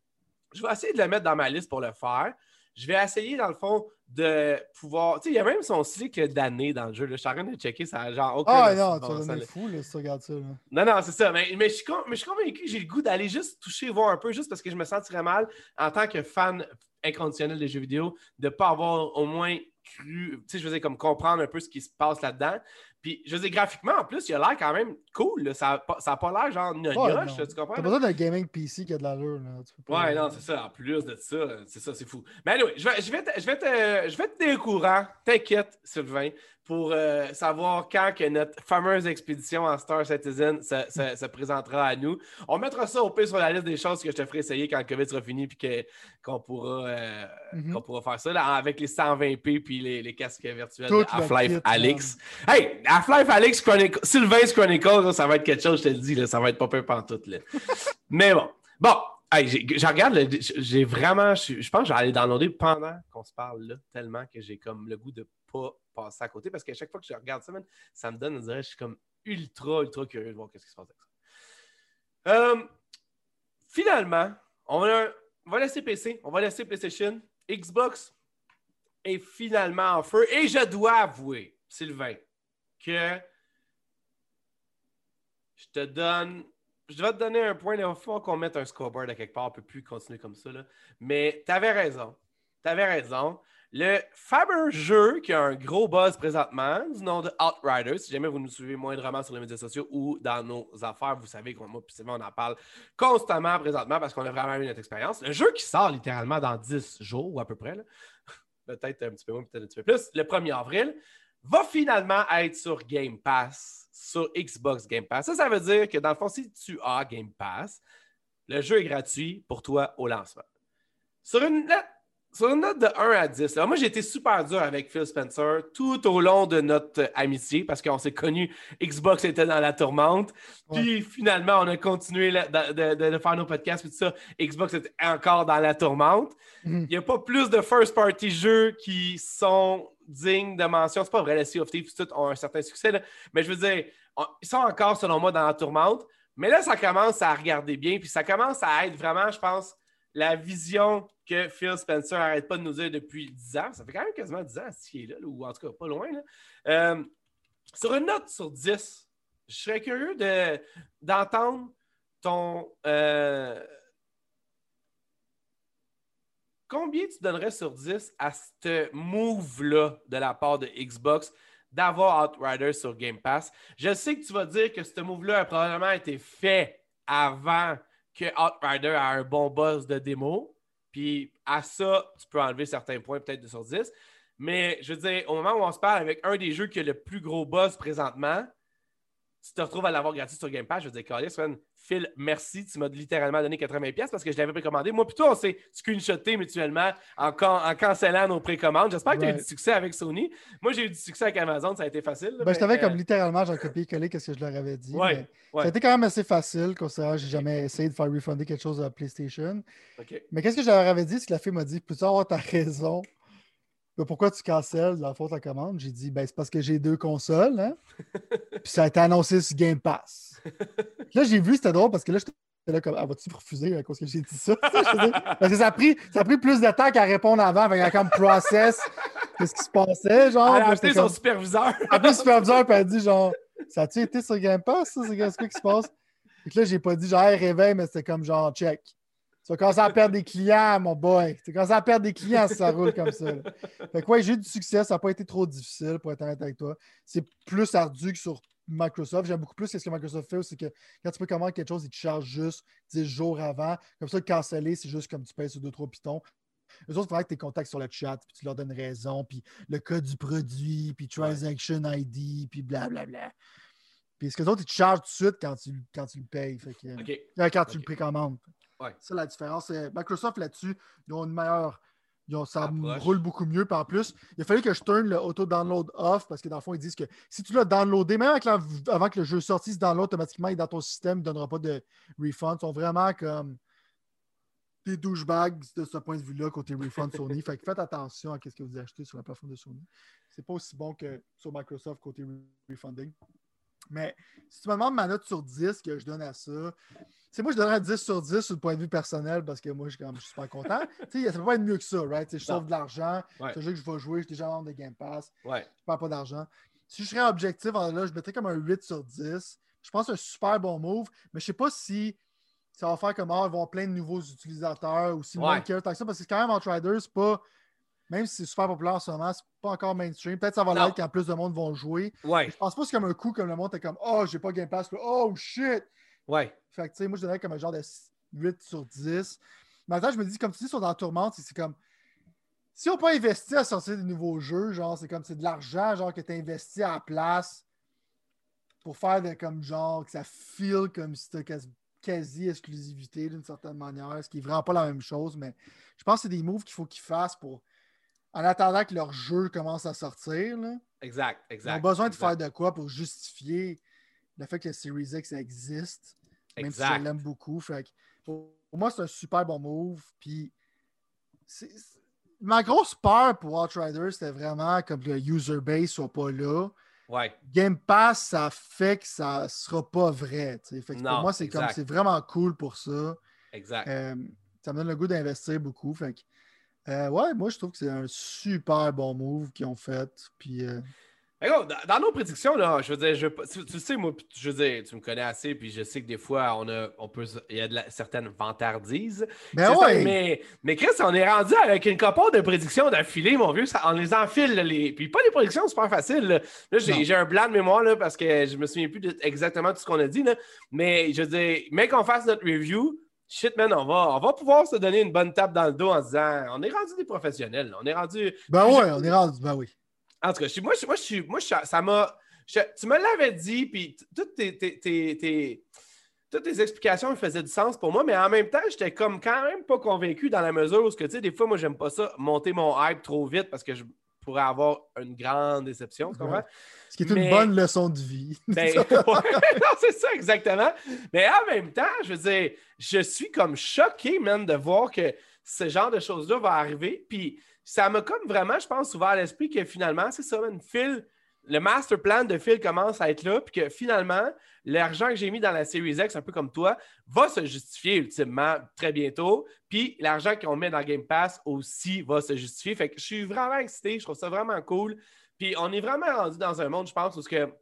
je vais essayer de le mettre dans ma liste pour le faire. Je vais essayer, dans le fond, de pouvoir. Tu sais, il y a même son cycle d'année dans le jeu. Là. Je suis en train de checker, ça genre. Ah non, tu vas fou là, si tu regardes ça. là. Non, non, c'est ça. Mais, mais, je suis mais je suis convaincu que j'ai le goût d'aller juste toucher, voir un peu, juste parce que je me sentirais mal en tant que fan inconditionnel des jeux vidéo, de ne pas avoir au moins cru, tu sais, je veux dire, comme comprendre un peu ce qui se passe là-dedans. Puis, je veux dire, graphiquement, en plus, il a l'air quand même cool. là. Ça n'a pas, pas l'air genre Ouais, là, tu comprends? T'as besoin d'un gaming PC qui a de l'allure. là. Tu peux Ouais, non, c'est ça. En plus de ça, c'est ça, c'est fou. Mais anyway, je vais, je vais, te, je vais, te, je vais te tenir au courant, t'inquiète, Sylvain, pour euh, savoir quand que notre fameuse expédition en Star Citizen se, se- se présentera à nous. On mettra ça au pire sur la liste des choses que je te ferai essayer quand le COVID sera fini puis que- qu'on pourra, euh, Mhm. qu'on pourra faire ça là, avec les 120p puis les, les casques virtuels de Half-Life Alix. Hey, Half-Life Chronicle, Sylvain's Chronicle, là, ça va être quelque chose, je te le dis, là, ça va être pas peur pantoute. Là. <laughs> Mais bon, bon, hey, je regarde, j'ai vraiment, je, je pense que je vais aller downloader pendant qu'on se parle là, tellement que j'ai comme le goût de pas passer à côté, parce qu'à chaque fois que je regarde ça, ça me donne, on dirait, je suis comme ultra, ultra curieux de voir ce qui se passe avec ça. Euh, finalement, on va, on va laisser PC, on va laisser PlayStation, Xbox est finalement en feu, et je dois avouer, Sylvain, que je te donne. Je vais te donner un point. Il va falloir qu'on mette un scoreboard à quelque part. On ne peut plus continuer comme ça. Mais tu avais raison. Tu avais raison. Le fameux jeu qui a un gros buzz présentement, du nom de Outriders, si jamais vous nous suivez moindrement sur les médias sociaux ou dans nos affaires, vous savez que moi on en parle constamment présentement parce qu'on a vraiment eu notre expérience. Le jeu qui sort littéralement dans 10 jours ou à peu près, <laughs> peut-être un petit peu moins, peut-être un petit peu plus, le 1er avril, va finalement être sur Game Pass, sur Xbox Game Pass. Ça, ça veut dire que dans le fond, si tu as Game Pass, le jeu est gratuit pour toi au lancement. Sur une note, sur une note de 1 à 10, là, moi j'ai été super dur avec Phil Spencer tout au long de notre euh, amitié parce qu'on s'est connus, Xbox était dans la tourmente. Puis finalement, on a continué la- de, de- de- de faire nos podcasts et tout ça. Xbox était encore dans la tourmente. Mhm. Il n'y a pas plus de first-party jeux qui sont dignes de mention. C'est pas vrai, les Sea of Thieves tout ont un certain succès, là. mais je veux dire, on- ils sont encore, selon moi, dans la tourmente. Mais là, ça commence à regarder bien, puis ça commence à être vraiment, je pense, la vision que Phil Spencer n'arrête pas de nous dire depuis 10 ans. Ça fait quand même quasiment 10 ans qu'il est là, ou en tout cas pas loin. Euh, sur une note sur 10, je serais curieux de- d'entendre ton. euh, combien tu donnerais sur 10 à ce move-là de la part de Xbox d'avoir Outriders sur Game Pass? Je sais que tu vas dire que ce move-là a probablement été fait avant que Outrider a un bon buzz de démo. Puis à ça, tu peux enlever certains points, peut-être de sur 10. Mais je veux dire, au moment où on se parle avec un des jeux qui a le plus gros buzz présentement, tu te retrouves à l'avoir gratuit sur Game Pass. Je veux dire, Carlis, Phil, merci. Tu m'as littéralement donné 80$ parce que je l'avais précommandé. Moi, plutôt, on s'est screenshoté mutuellement en, en cancellant nos précommandes. J'espère que tu as eu du succès avec Sony. Moi, j'ai eu du succès avec Amazon. Ça a été facile. ben, je t'avais comme littéralement, j'ai copié-collé ce que je leur avais dit. Ouais, Ça a été quand même assez facile, considérant que j'ai jamais essayé de faire refunder quelque chose à PlayStation. Mais qu'est-ce que je leur avais dit? C'est que la fille m'a dit Peux-tu avoir ta raison pourquoi tu cancelles la faute à commande? J'ai dit, ben, c'est parce que j'ai deux consoles, hein? <laughs> Puis ça a été annoncé sur Game Pass. <laughs> là, j'ai vu, c'était drôle parce que là, j'étais là comme, ah, vas-tu refuser à cause que j'ai dit ça? <laughs> parce que ça a, pris, ça a pris plus de temps qu'à répondre avant. Il y a comme process, qu'est-ce qui se passait, genre. Elle a appelé son superviseur. Elle a appelé son superviseur, puis elle a dit, genre, ça a-tu été sur Game Pass, ça? C'est ce qui se passe? Et là, j'ai pas dit, genre, réveil, mais c'était comme, genre, check. Tu vas commencer à perdre des clients, mon boy. Tu vas commencer à perdre des clients si ça roule comme ça. Fait que ouais, j'ai eu du succès. Ça n'a pas été trop difficile pour être honnête avec toi. C'est plus ardu que sur Microsoft. J'aime beaucoup plus ce que Microsoft fait, c'est que quand tu peux commander quelque chose, il te charge juste 10 jours avant. Comme ça, canceller, c'est juste comme tu payes sur 2-3 pitons. Eux autres, il faudrait que tu contacts sur le chat, puis tu leur donnes raison, puis le code du produit, puis transaction ID, puis blablabla. Puis ce que les autres, ils te chargent tout de suite quand tu, quand tu le payes. Fait que, Quand tu le précommandes. Ouais. C'est la différence. Microsoft là-dessus, ils ont une meilleure. ça roule beaucoup mieux. Par plus, il a fallu que je tourne le auto-download off parce que dans le fond, ils disent que si tu l'as downloadé, même avant que le jeu sortisse, se download automatiquement et dans ton système, il ne donnera pas de refund. Ils sont vraiment comme des douchebags de ce point de vue-là côté refund <laughs> Sony. fait que faites attention à ce que vous achetez sur la plateforme de Sony. C'est pas aussi bon que sur Microsoft côté refunding. Mais si tu me demandes ma note sur 10 que je donne à ça, c'est moi je donnerais 10 sur 10 sur le point de vue personnel parce que moi je, suis super content. <laughs> tu sais, ça peut pas être mieux que ça, right? je sauve de l'argent, c'est un jeu que je vais jouer, j'ai déjà membre de Game Pass, ouais. je perds pas d'argent. Si je serais objectif, là, je mettrais comme un 8 sur 10. Je pense que c'est un super bon move, mais je sais pas si ça va faire comme ah, avoir plein de nouveaux utilisateurs ou si ouais. tant que ça, parce que quand même Outriders, c'est pas même si c'est super populaire en ce moment, c'est pas encore mainstream. Peut-être que ça va l'être quand plus de monde vont jouer. Ouais. Je pense pas que c'est comme un coup comme le monde est comme Oh, j'ai pas Game Pass. Oh shit! Ouais. Fait que tu sais, moi je donnerais comme un genre de 8 sur 10. Maintenant, je me dis, comme tu dis, sur dans la tourmente, c'est comme. Si on peut investir à sortir des nouveaux jeux, genre, c'est comme c'est de l'argent, genre, que tu as investi à la place pour faire de, comme genre que ça feel comme si tu quasi-exclusivité d'une certaine manière, ce qui est vraiment pas la même chose, mais je pense que c'est des moves qu'il faut qu'ils fassent pour en attendant que leur jeu commence à sortir. Là, exact, exact. Ils ont besoin de faire de quoi pour justifier le fait que Series X existe. Même si je l'aime beaucoup. Fait pour, moi, c'est un super bon move. Puis ma grosse peur pour Outriders, c'était vraiment comme le user base soit pas là. Ouais. Game Pass, ça fait que ça sera pas vrai. Fait pour moi, c'est comme c'est vraiment cool pour ça. Exact. Euh, ça me donne le goût d'investir beaucoup. Fait euh, ouais, moi, je trouve que c'est un super bon move qu'ils ont fait. Puis. Euh, dans, nos prédictions, là, je veux dire, je, tu, sais, moi, je veux dire, tu me connais assez, puis je sais que des fois, on a, on peut, il y a de la, certaines vantardises. Ben ouais. mais, mais Chris, on est rendu avec une copote de prédictions d'affilée, mon vieux. Ça, on les enfile, les, puis pas des prédictions super faciles. Là, j'ai un blanc de mémoire, là, parce que je me souviens plus exactement de tout ce qu'on a dit, là. mais je veux dire, mais qu'on fasse notre review, shit, man, on va, on va pouvoir se donner une bonne tape dans le dos en disant on est rendu des professionnels. On est rendu. Ben ouais, on est rendu. Ben oui. En tout cas, moi, moi, je moi ça m'a. tu me l'avais dit, puis toutes tes, tes, toutes tes explications faisaient du sens pour moi, mais en même temps, j'étais comme quand même pas convaincu dans la mesure où, tu sais, des fois, moi, j'aime pas ça, monter mon hype trop vite parce que je pourrais avoir une grande déception, tu comprends? Ce qui est une bonne leçon de vie. <laughs> Ben, <laughs> c'est ça, exactement. Mais en même temps, je veux dire, je suis comme choqué, même, de voir que ce genre de choses-là va arriver. Puis ça m'a comme vraiment, je pense, ouvert l'esprit que finalement, c'est ça, une Phil, le master plan de Phil commence à être là, puis que finalement, l'argent que j'ai mis dans la Series X, un peu comme toi, va se justifier ultimement très bientôt. Puis l'argent qu'on met dans Game Pass aussi va se justifier. Fait que je suis vraiment excité, je trouve ça vraiment cool. Puis on est vraiment rendu dans un monde, je pense, où ce que.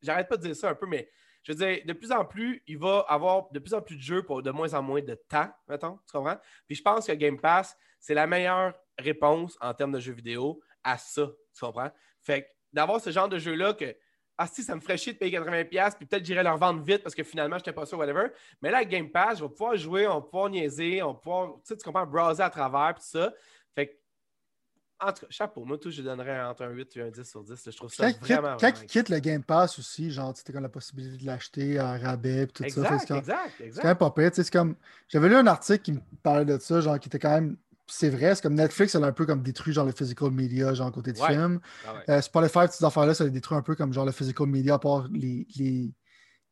J'arrête pas de dire ça un peu, mais je veux dire, de plus en plus, il va avoir de plus en plus de jeux pour de moins en moins de temps, mettons, tu comprends? Puis je pense que Game Pass, c'est la meilleure réponse en termes de jeux vidéo à ça, tu comprends? Fait que d'avoir ce genre de jeu-là que, ah si, ça me ferait chier de payer 80$, puis peut-être j'irais leur vendre vite parce que finalement, je n'étais pas sûr, whatever. Mais là, avec Game Pass, je vais pouvoir jouer, on va pouvoir niaiser, on va pouvoir, tu sais, tu comprends, browser à travers, puis tout ça. Fait que en tout cas, chapeau. Moi, tout, je donnerais entre un 8 et un 10 sur 10. Je trouve ça Quand, il quitte, vraiment. quand vraiment il quitte le Game Pass aussi, genre, tu as comme la possibilité de l'acheter à rabais et tout ça. Exact, comme- exact, C'est exact. quand même pas pire. tu sais, C'est comme... J'avais lu un article qui me parlait de ça, genre, qui était quand même. C'est vrai, c'est comme Netflix, elle a un peu comme détruit genre le physical media, genre côté de Ouais. film. Ah ouais. Euh, Spotify, ces affaires-là, ça a détruit un peu comme genre le physical media à part les, les,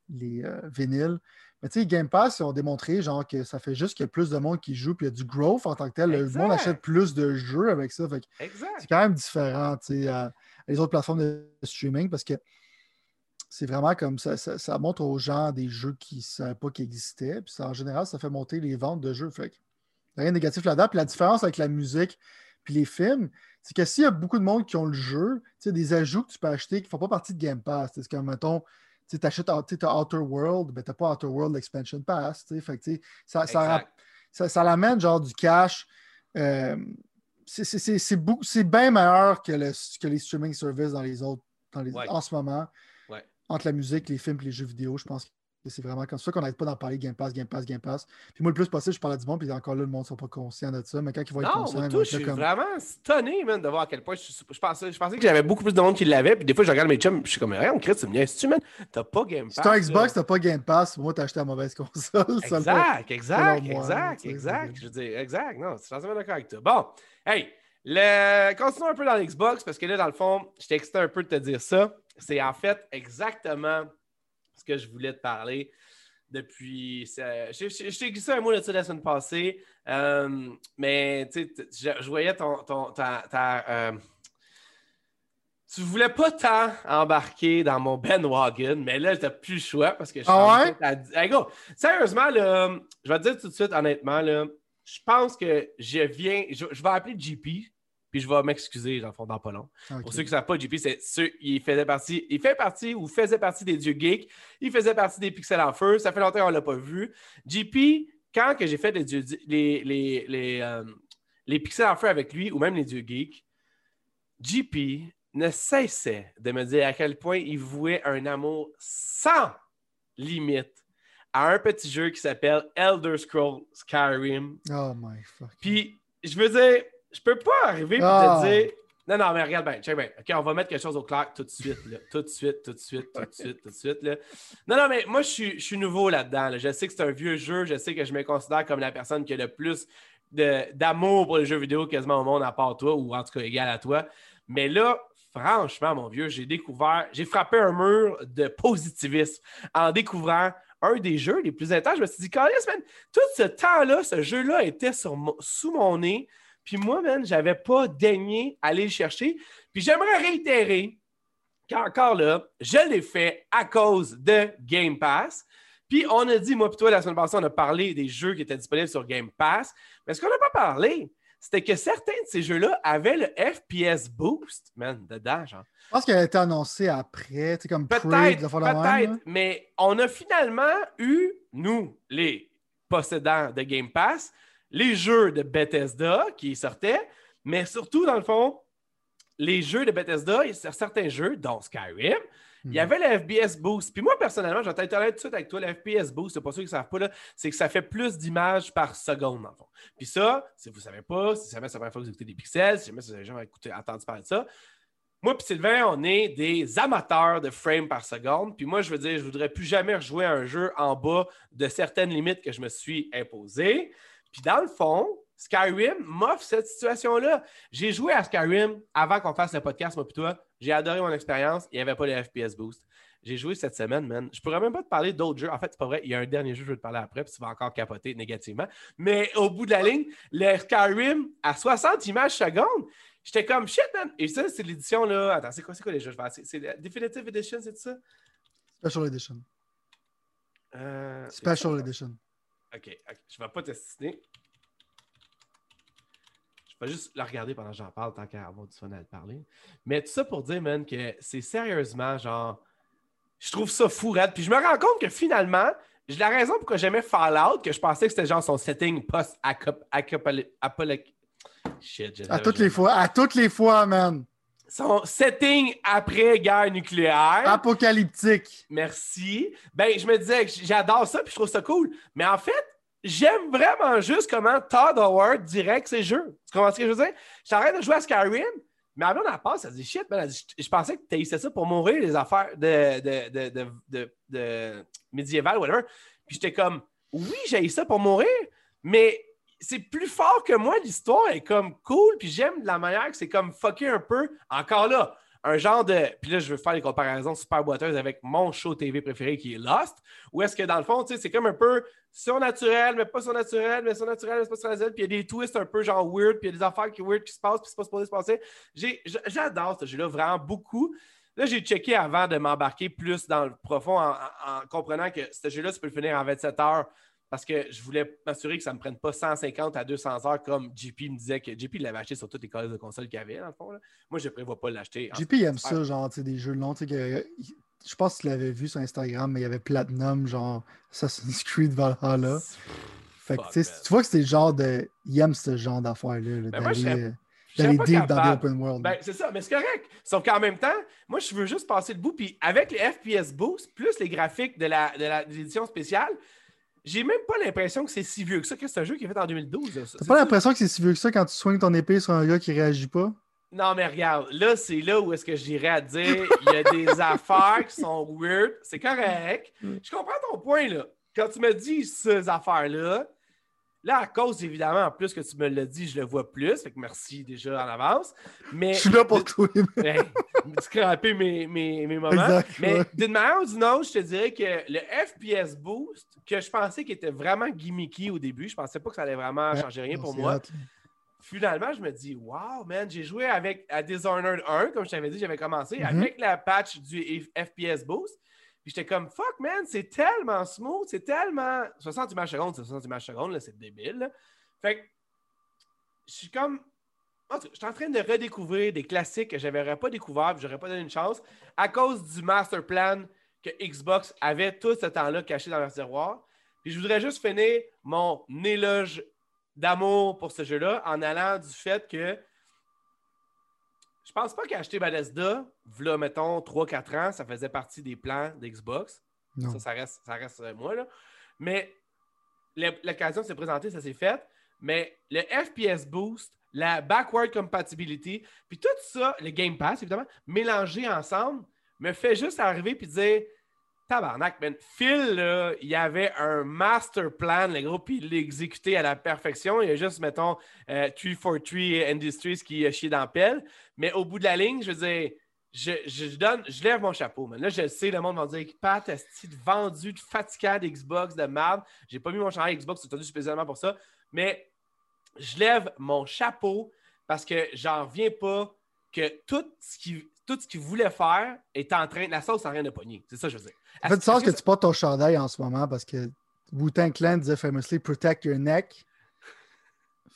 les euh, vinyles. Mais tu sais, Game Pass, ils ont démontré genre que ça fait juste qu'il y a plus de monde qui joue, puis il y a du growth en tant que tel. Le monde achète plus de jeux avec ça. C'est quand même différent tu sais, à, à les autres plateformes de streaming parce que c'est vraiment comme ça, ça, ça montre aux gens des jeux qui ne savaient pas qu'ils existaient. Puis ça, en général, ça fait monter les ventes de jeux. Fait rien de négatif là-dedans. Puis la différence avec la musique puis les films, c'est que s'il y a beaucoup de monde qui ont le jeu, tu sais, des ajouts que tu peux acheter qui ne font pas partie de Game Pass. C'est comme, mettons, tu achètes Outer World, mais tu n'as pas Outer World Expansion Pass. Fait que, ça, ça, ça, ça l'amène genre du cash. euh, c'est- bien meilleur que, le- que les streaming services dans les autres dans les, Ouais. en ce moment. Ouais. Entre la musique, les films et les jeux vidéo, je pense que c'est vraiment comme ça qu'on n'arrête pas d'en parler Game Pass, Game Pass, Game Pass. Puis moi, le plus possible, je parle à du monde, puis encore là, le monde ne sont pas conscients de ça. Mais quand ils vont être Non, conscients, tout, je suis comme. vraiment stonné, man, de voir à quel point je, suis- je pensais, je pensais que j'avais beaucoup plus de monde qui l'avait. Puis des fois, je regarde mes chums, je suis comme, rien, Chris, tu me dis, tu man, t'as pas Game Pass. Si t'as un Xbox, t'as pas Game Pass, moi, t'as acheté la mauvaise console. <laughs> ça. Exact, exact, moi, exact, exact. c'est- Je veux dire, exact. Non, je suis entièrement d'accord avec toi. Bon, hey, le... continuons un peu dans l'Xbox parce que là, dans le fond, j'étais excité un peu de te dire ça. C'est en fait exactement ce que je voulais te parler depuis. Je, t'ai glissé un mot de ça la semaine passée, euh, mais tu sais, t- je, je voyais ton. ton ta, ta, euh, tu voulais pas tant embarquer dans mon bandwagon, mais là, t'as plus le choix parce que je suis Ah ouais? à- Hey, go, Sérieusement, là, je vais te dire tout de suite, honnêtement, là, je pense que je viens. Je, je vais appeler JP, puis je vais m'excuser, le fond, dans pas long. Ok. Pour ceux qui ne savent pas, JP, c'est ceux, il faisait partie, il fait partie ou faisait partie des dieux geeks. Il faisait partie des pixels en feu. Ça fait longtemps qu'on ne l'a pas vu. JP, quand que j'ai fait les, dieux, les, les, les, euh, les pixels en feu avec lui, ou même les dieux geeks, JP ne cessait de me dire à quel point il vouait un amour sans limite à un petit jeu qui s'appelle Elder Scrolls Skyrim. Oh my fuck. Puis, je veux dire, je peux pas arriver et Ah. te dire. Non, non, mais regarde bien, check bien. OK, on va mettre quelque chose au clair tout de suite, là. Tout de suite, tout de suite, tout de suite, tout de suite, là. Non, non, mais moi, je suis, je suis nouveau là-dedans. là. Je sais que c'est un vieux jeu. Je sais que je me considère comme la personne qui a le plus d'amour pour les jeux vidéo quasiment au monde à part toi, ou en tout cas égal à toi. Mais là, franchement, mon vieux, j'ai découvert, j'ai frappé un mur de positivisme en découvrant un des jeux les plus intenses. Je me suis dit, Carlis, man, tout ce temps-là, ce jeu-là était sur sous mon nez. Puis moi, man, j'avais pas daigné aller le chercher. Puis j'aimerais réitérer qu'encore là, je l'ai fait à cause de Game Pass. Puis on a dit, moi et toi, la semaine passée, on a parlé des jeux qui étaient disponibles sur Game Pass. Mais ce qu'on n'a pas parlé, c'était que certains de ces jeux-là avaient le FPS Boost, man, dedans, genre. Je pense qu'elle a été annoncée après, tu sais, comme Peut-être, hein. mais on a finalement eu, nous, les possédants de Game Pass, les jeux de Bethesda qui sortaient, mais surtout, dans le fond, les jeux de Bethesda, certains jeux, dont Skyrim, il y Mhm. avait le FPS Boost. Puis moi, personnellement, je vais être honnête tout de suite avec toi, le FPS Boost, c'est pas ceux qui ne savent pas, là, c'est que ça fait plus d'images par seconde, dans le fond. Puis ça, si vous ne savez pas, si jamais c'est la première fois que vous écoutez des pixels, si jamais vous avez jamais écouté, entendu parler de ça, moi et Sylvain, on est des amateurs de frames par seconde. Puis moi, je veux dire, je ne voudrais plus jamais rejouer à un jeu en bas de certaines limites que je me suis imposées. Puis dans le fond, Skyrim m'offre cette situation-là. J'ai joué à Skyrim avant qu'on fasse le podcast, moi et toi. J'ai adoré mon expérience. Il n'y avait pas de FPS Boost. J'ai joué cette semaine, man. Je pourrais même pas te parler d'autres jeux. En fait, c'est pas vrai. Il y a un dernier jeu que je veux te parler après, puis tu vas encore capoter négativement. Mais au bout de la ligne, le Skyrim à 60 images secondes, j'étais comme shit, man. Et ça, c'est l'édition là. Attends, c'est quoi, c'est quoi les jeux? Je vais. C'est la Definitive Edition, c'est ça? Special Edition. Euh, Special? Edition. Ok. Je vais pas tester. Je vais juste le regarder pendant que j'en parle, tant qu'à avoir du fun à le parler. Mais tout ça pour dire, man, que c'est sérieusement, genre, je trouve ça fou, raide. Puis je me rends compte que finalement, j'ai la raison pourquoi j'aimais Fallout, que je pensais que c'était genre son setting post-apocalyptique. Shit, À toutes les fois, à toutes les fois, man. Son setting après guerre nucléaire. Apocalyptique. Merci. Ben, je me disais que j'adore ça, puis je trouve ça cool. Mais en fait, j'aime vraiment juste comment Todd Howard direct ses jeux. Tu comprends ce que je veux dire? J'arrête de jouer à Skyrim, mais avant on passe, elle dit shit, man, je pensais que tu essayé ça pour mourir, les affaires de, de, de, de, de médiéval, whatever. Puis j'étais comme, oui, j'ai ça pour mourir, mais c'est plus fort que moi, l'histoire est comme cool, puis j'aime la manière que c'est comme fucké un peu. Encore là, un genre de. Puis là, je veux faire des comparaisons super boiteuses avec mon show TV préféré qui est Lost, où est-ce que dans le fond, tu sais, c'est comme un peu surnaturel, mais pas surnaturel, mais surnaturel, mais pas surnaturel, puis il y a des twists un peu genre weird, puis il y a des affaires qui weird qui se passent, puis c'est pas supposé se passer. J'adore ce jeu-là vraiment beaucoup. Là, j'ai checké avant de m'embarquer plus dans le profond en, en comprenant que ce jeu-là, tu peux le finir en 27 heures parce que je voulais m'assurer que ça ne me prenne pas 150 à 200 heures comme JP me disait que JP l'avait acheté sur toutes les codes de console qu'il y avait, dans le fond. Moi, je ne prévois pas l'acheter. JP aime ça, genre, des jeux longs. Que, je pense qu'il l'avait vu sur Instagram, mais il y avait Platinum, genre Assassin's Creed Valhalla. Fait que, tu vois que c'est le genre de. Il aime ce genre d'affaires-là. Ben d'aller deep dans l'open world. Ben, c'est ça, mais c'est correct. Sauf qu'en même temps, moi, je veux juste passer le bout. Puis avec les FPS Boost, plus les graphiques de l'édition la, de spéciale, j'ai même pas l'impression que c'est si vieux que ça, que c'est un jeu qui est fait en 2012. T'as pas l'impression que c'est si vieux que ça quand tu soignes ton épée sur un gars qui réagit pas? Non, mais regarde, là, c'est là où est-ce que j'irais à dire il y a des <laughs> affaires qui sont weird. C'est correct. Mm. Je comprends ton point, là. Quand tu me dis ces affaires-là, Là, à cause, évidemment, en plus que tu me l'as dit, je le vois plus. Fait que merci déjà en avance. Mais, je suis là pour toi. <laughs> scraper mes, mes, mes moments. mais d'une manière ou d'une autre, je te dirais que le FPS Boost, que je pensais qu'il était vraiment gimmicky au début, je pensais pas que ça allait vraiment changer rien pour moi. Finalement, je me dis, wow, man, j'ai joué avec à Dishonored 1, comme je t'avais dit, j'avais commencé, mm-hmm. avec la patch du FPS Boost. Puis j'étais comme, fuck, man, c'est tellement smooth, c'est tellement. 60 images secondes, c'est 60 images secondes, c'est débile. Fait que, je suis comme. Je suis en train de redécouvrir des classiques que je n'avais pas découvert, je n'aurais pas donné une chance, à cause du master plan que Xbox avait tout ce temps-là caché dans leur tiroir. Puis je voudrais juste finir mon éloge d'amour pour ce jeu-là en allant du fait que je pense pas qu'acheter Bethesda, là, mettons, 3-4 ans, ça faisait partie des plans d'Xbox. Ça, ça reste, ça reste euh, moi, là. Mais l'occasion s'est présentée, ça s'est fait. Mais le FPS Boost, la backward compatibility, puis tout ça, le Game Pass, évidemment, mélangé ensemble, me fait juste arriver puis dire Tabarnak, man. Phil, il y avait un master plan, le gros, puis il l'a exécuté à la perfection. Il y a juste, mettons, euh, 343 Industries qui a chié dans pelle. Mais au bout de la ligne, je veux dire, je, donne, je lève mon chapeau. Là, je sais, le monde va dire Pat, est vendu de fatigant d'Xbox, de merde. J'ai pas mis mon chandail Xbox, c'est spécialement pour ça. Mais je lève mon chapeau parce que j'en reviens pas que tout ce qui tout ce qu'il voulait faire est en train. La sauce n'a rien de pogner. C'est ça que je veux dire. Ça fait du sens que, tu portes ton chandail en ce moment parce que Wu-Tang Clan disait famously protect your neck.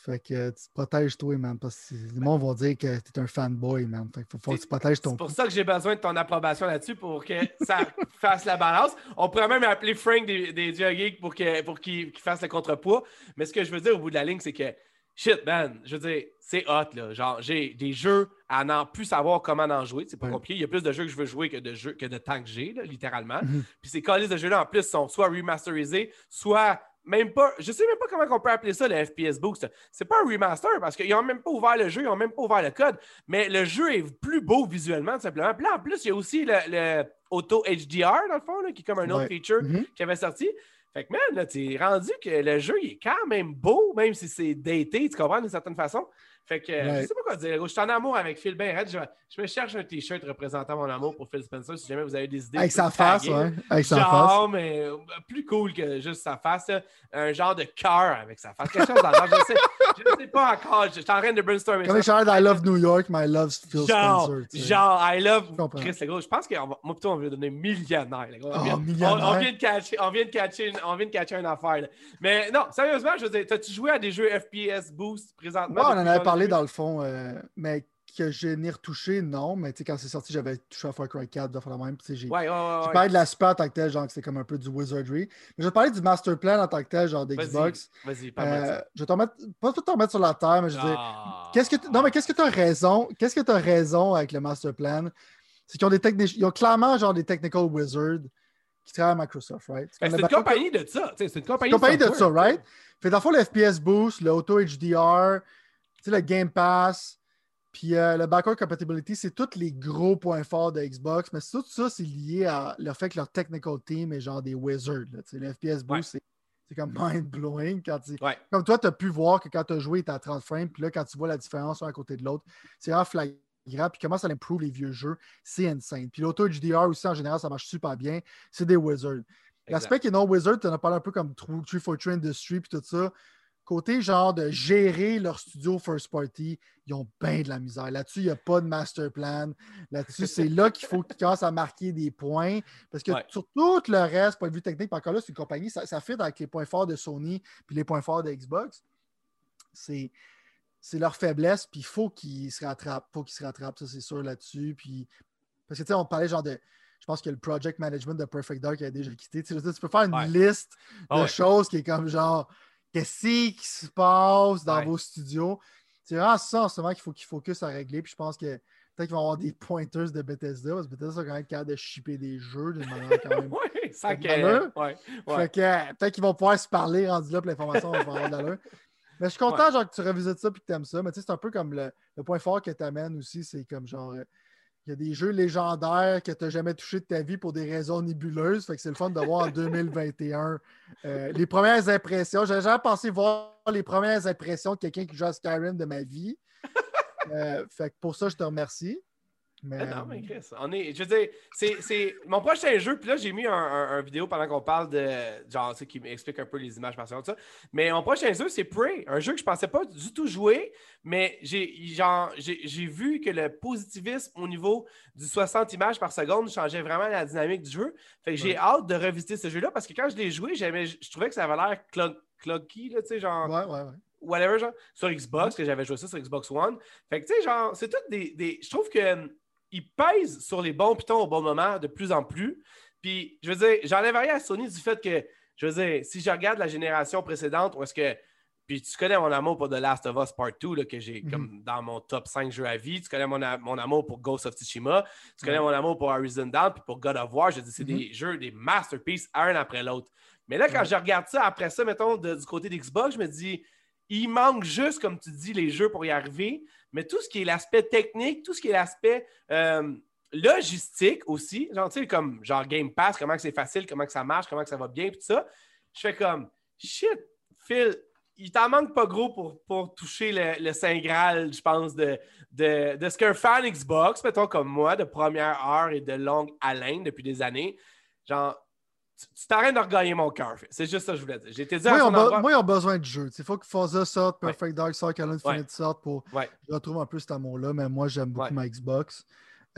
Fait que tu te protèges toi, man. Parce que le monde va dire que tu es un fanboy, man. Fait que faut, que tu protèges ton. C'est pour ça que j'ai besoin de ton approbation là-dessus pour que ça <laughs> fasse la balance. On pourrait même appeler Frank des, des Geeks pour qu'il pour fasse le contrepoids. Mais ce que je veux dire au bout de la ligne, c'est que shit, man, je veux dire, c'est hot, là. Genre, j'ai des jeux à n'en plus savoir comment en jouer. C'est pas compliqué. Il y a plus de jeux que je veux jouer que de jeux que de temps que j'ai, littéralement. Mhm. Puis ces colis de jeux-là, en plus, sont soit remasterisés, soit même pas. Je sais même pas comment on peut appeler ça le FPS Boost. C'est pas un remaster parce qu'ils n'ont même pas ouvert le jeu, ils n'ont même pas ouvert le code. Mais le jeu est plus beau visuellement, tout simplement. Puis là, en plus, il y a aussi le, Auto HDR, dans le fond, qui est comme un autre feature mhm. qui avait sorti. Fait que, man, là, es rendu que le jeu, il est quand même beau, même si c'est daté, tu comprends, d'une certaine façon. Fait que, je sais pas quoi dire. Je suis en amour avec Phil Ben je, je, me cherche un t-shirt représentant mon amour pour Phil Spencer si jamais vous avez des idées. Avec sa face, ouais. Avec sa genre, mais euh, plus cool que juste sa face. Un genre de cœur avec sa face. Quelque chose dans Je sais, je sais pas encore. Je suis en train de brainstormer. Comme les I love New York, mais I love Phil Spencer. Genre, I love Chris, le gros. Je pense que moi, plutôt, on veut donner millionnaire. On, vient, millionnaire. On, vient de catcher, on, vient de catcher une, on vient de catcher une affaire. Mais non, sérieusement, je veux dire, as-tu joué à des jeux FPS Boost présentement? on en avait parlé dans le fond, euh, mais que je n'ai retouché, non. Mais quand c'est sorti, j'avais touché à Far Cry 4, de faire la même. J'ai ouais, ouais, parlé de la super en tant que tel, genre que c'est comme un peu du wizardry. Mais je vais parler du master plan en tant que tel, genre d'Xbox. Vas-y, vas euh, Je vais t'en mettre, pas tout t'en mettre sur la terre, mais je veux dire, ah. qu'est-ce que non, mais qu'est-ce que tu as raison? Qu'est-ce que tu as raison avec le master plan? C'est qu'ils ont des techniques, ils ont clairement genre des technical wizards qui travaille à Microsoft, right? Ben, c'est une compagnie de ça. C'est une compagnie, compagnie de, ça, right? Fait dans le fond, le FPS Boost, le Auto HDR, le Game Pass, puis euh, le backward compatibility, c'est tous les gros points forts de Xbox, mais tout ça, c'est lié à le fait que leur technical team est genre des wizards. Le FPS Boost, c'est comme <laughs> mind-blowing. Comme toi, tu as pu voir que quand tu as joué, tu à 30 frames, puis là, quand tu vois la différence un à côté de l'autre, c'est vraiment flagrant. Puis comment ça improve les vieux jeux, c'est insane. Puis l'auto HDR aussi, en général, ça marche super bien. C'est des wizards. L'aspect qui est non wizard, tu en as parlé un peu comme 343 Industry, puis tout ça côté genre de gérer leur studio first party, ils ont bien de la misère. Là-dessus, il n'y a pas de master plan. Là-dessus, c'est là qu'il faut qu'ils commencent à marquer des points. Parce que sur tout le reste, point de vue technique, encore là, c'est une compagnie, ça, ça fit avec les points forts de Sony puis les points forts de Xbox. C'est leur faiblesse, puis il faut qu'ils se rattrapent. faut qu'ils se rattrapent, ça c'est sûr là-dessus. Puis... Parce que tu sais, on parlait genre de. Je pense que le project management de Perfect Dark a déjà quitté. Tu, peux faire une liste ah de choses qui est comme genre qu'est-ce qui se passe dans vos studios? C'est vraiment ça en ce moment qu'il faut qu'ils focus à régler. Puis je pense que peut-être qu'ils vont avoir des pointers de Bethesda, parce que Bethesda, quand même capable de shipper des jeux d'une manière quand même. <laughs> oui, ça ouais, Fait que peut-être qu'ils vont pouvoir se parler rendu là, puis l'information va avoir d'allure. Mais je suis content genre, que tu revisites ça et que tu aimes ça. Mais tu sais, c'est un peu comme le, le point fort que tu amènes aussi, c'est comme genre euh, il y a des jeux légendaires que tu n'as jamais touché de ta vie pour des raisons nébuleuses. Fait que c'est le fun de voir en <laughs> 2021 euh, les premières impressions. J'ai jamais pensé voir les premières impressions de quelqu'un qui joue à Skyrim de ma vie. Euh, fait que pour ça, je te remercie. Mais... non, mais Chris, on est. Je veux dire, c'est mon prochain jeu. Puis là, j'ai mis un, vidéo pendant qu'on parle de. Genre, tu sais, qui m'explique un peu les images par ça. Mais mon prochain jeu, c'est Prey. Un jeu que je pensais pas du tout jouer. Mais j'ai genre j'ai vu que le positivisme au niveau du 60 images par seconde changeait vraiment la dynamique du jeu. Fait que j'ai hâte de revisiter ce jeu-là parce que quand je l'ai joué, je trouvais que ça avait l'air clunky, là, tu sais, genre. Ouais, ouais, ouais whatever, genre, sur Xbox, que j'avais joué ça sur Xbox One. Fait que, tu sais, genre, c'est tout des, des, Je trouve que il pèse sur les bons pitons au bon moment de plus en plus. Puis, je veux dire, j'enlève rien à Sony du fait que, je veux dire, si je regarde la génération précédente, où est-ce que. Puis tu connais mon amour pour The Last of Us Part 2, là, que j'ai mhm. comme dans mon top 5 jeux à vie. Tu connais mon, mon amour pour Ghost of Tsushima. Tu connais mon amour pour Horizon Dawn, puis pour God of War. Je dis, c'est des mhm. jeux, des masterpieces, un après l'autre. Mais là, quand je regarde ça, après ça, mettons, du côté d'Xbox, je me dis, il manque juste, comme tu dis, les jeux pour y arriver mais tout ce qui est l'aspect technique, tout ce qui est l'aspect euh, logistique aussi, genre, tu sais, comme genre Game Pass, comment c'est facile, comment que ça marche, comment que ça va bien, tout ça, je fais comme shit, Phil, il t'en manque pas gros pour, pour toucher le, le Saint Graal, je pense, de, de, de ce qu'un fan Xbox, mettons comme moi, de première heure et de longue haleine depuis des années, genre, tu t'arrêtes de regagner mon cœur. C'est juste ça que je voulais dire. Été moi, on moi, ils ont besoin de jeu. Il faut que Forza sorte, Perfect Dark sorte, Call Infinite sorte pour je retrouve un peu cet amour-là. Mais moi, j'aime beaucoup ma Xbox.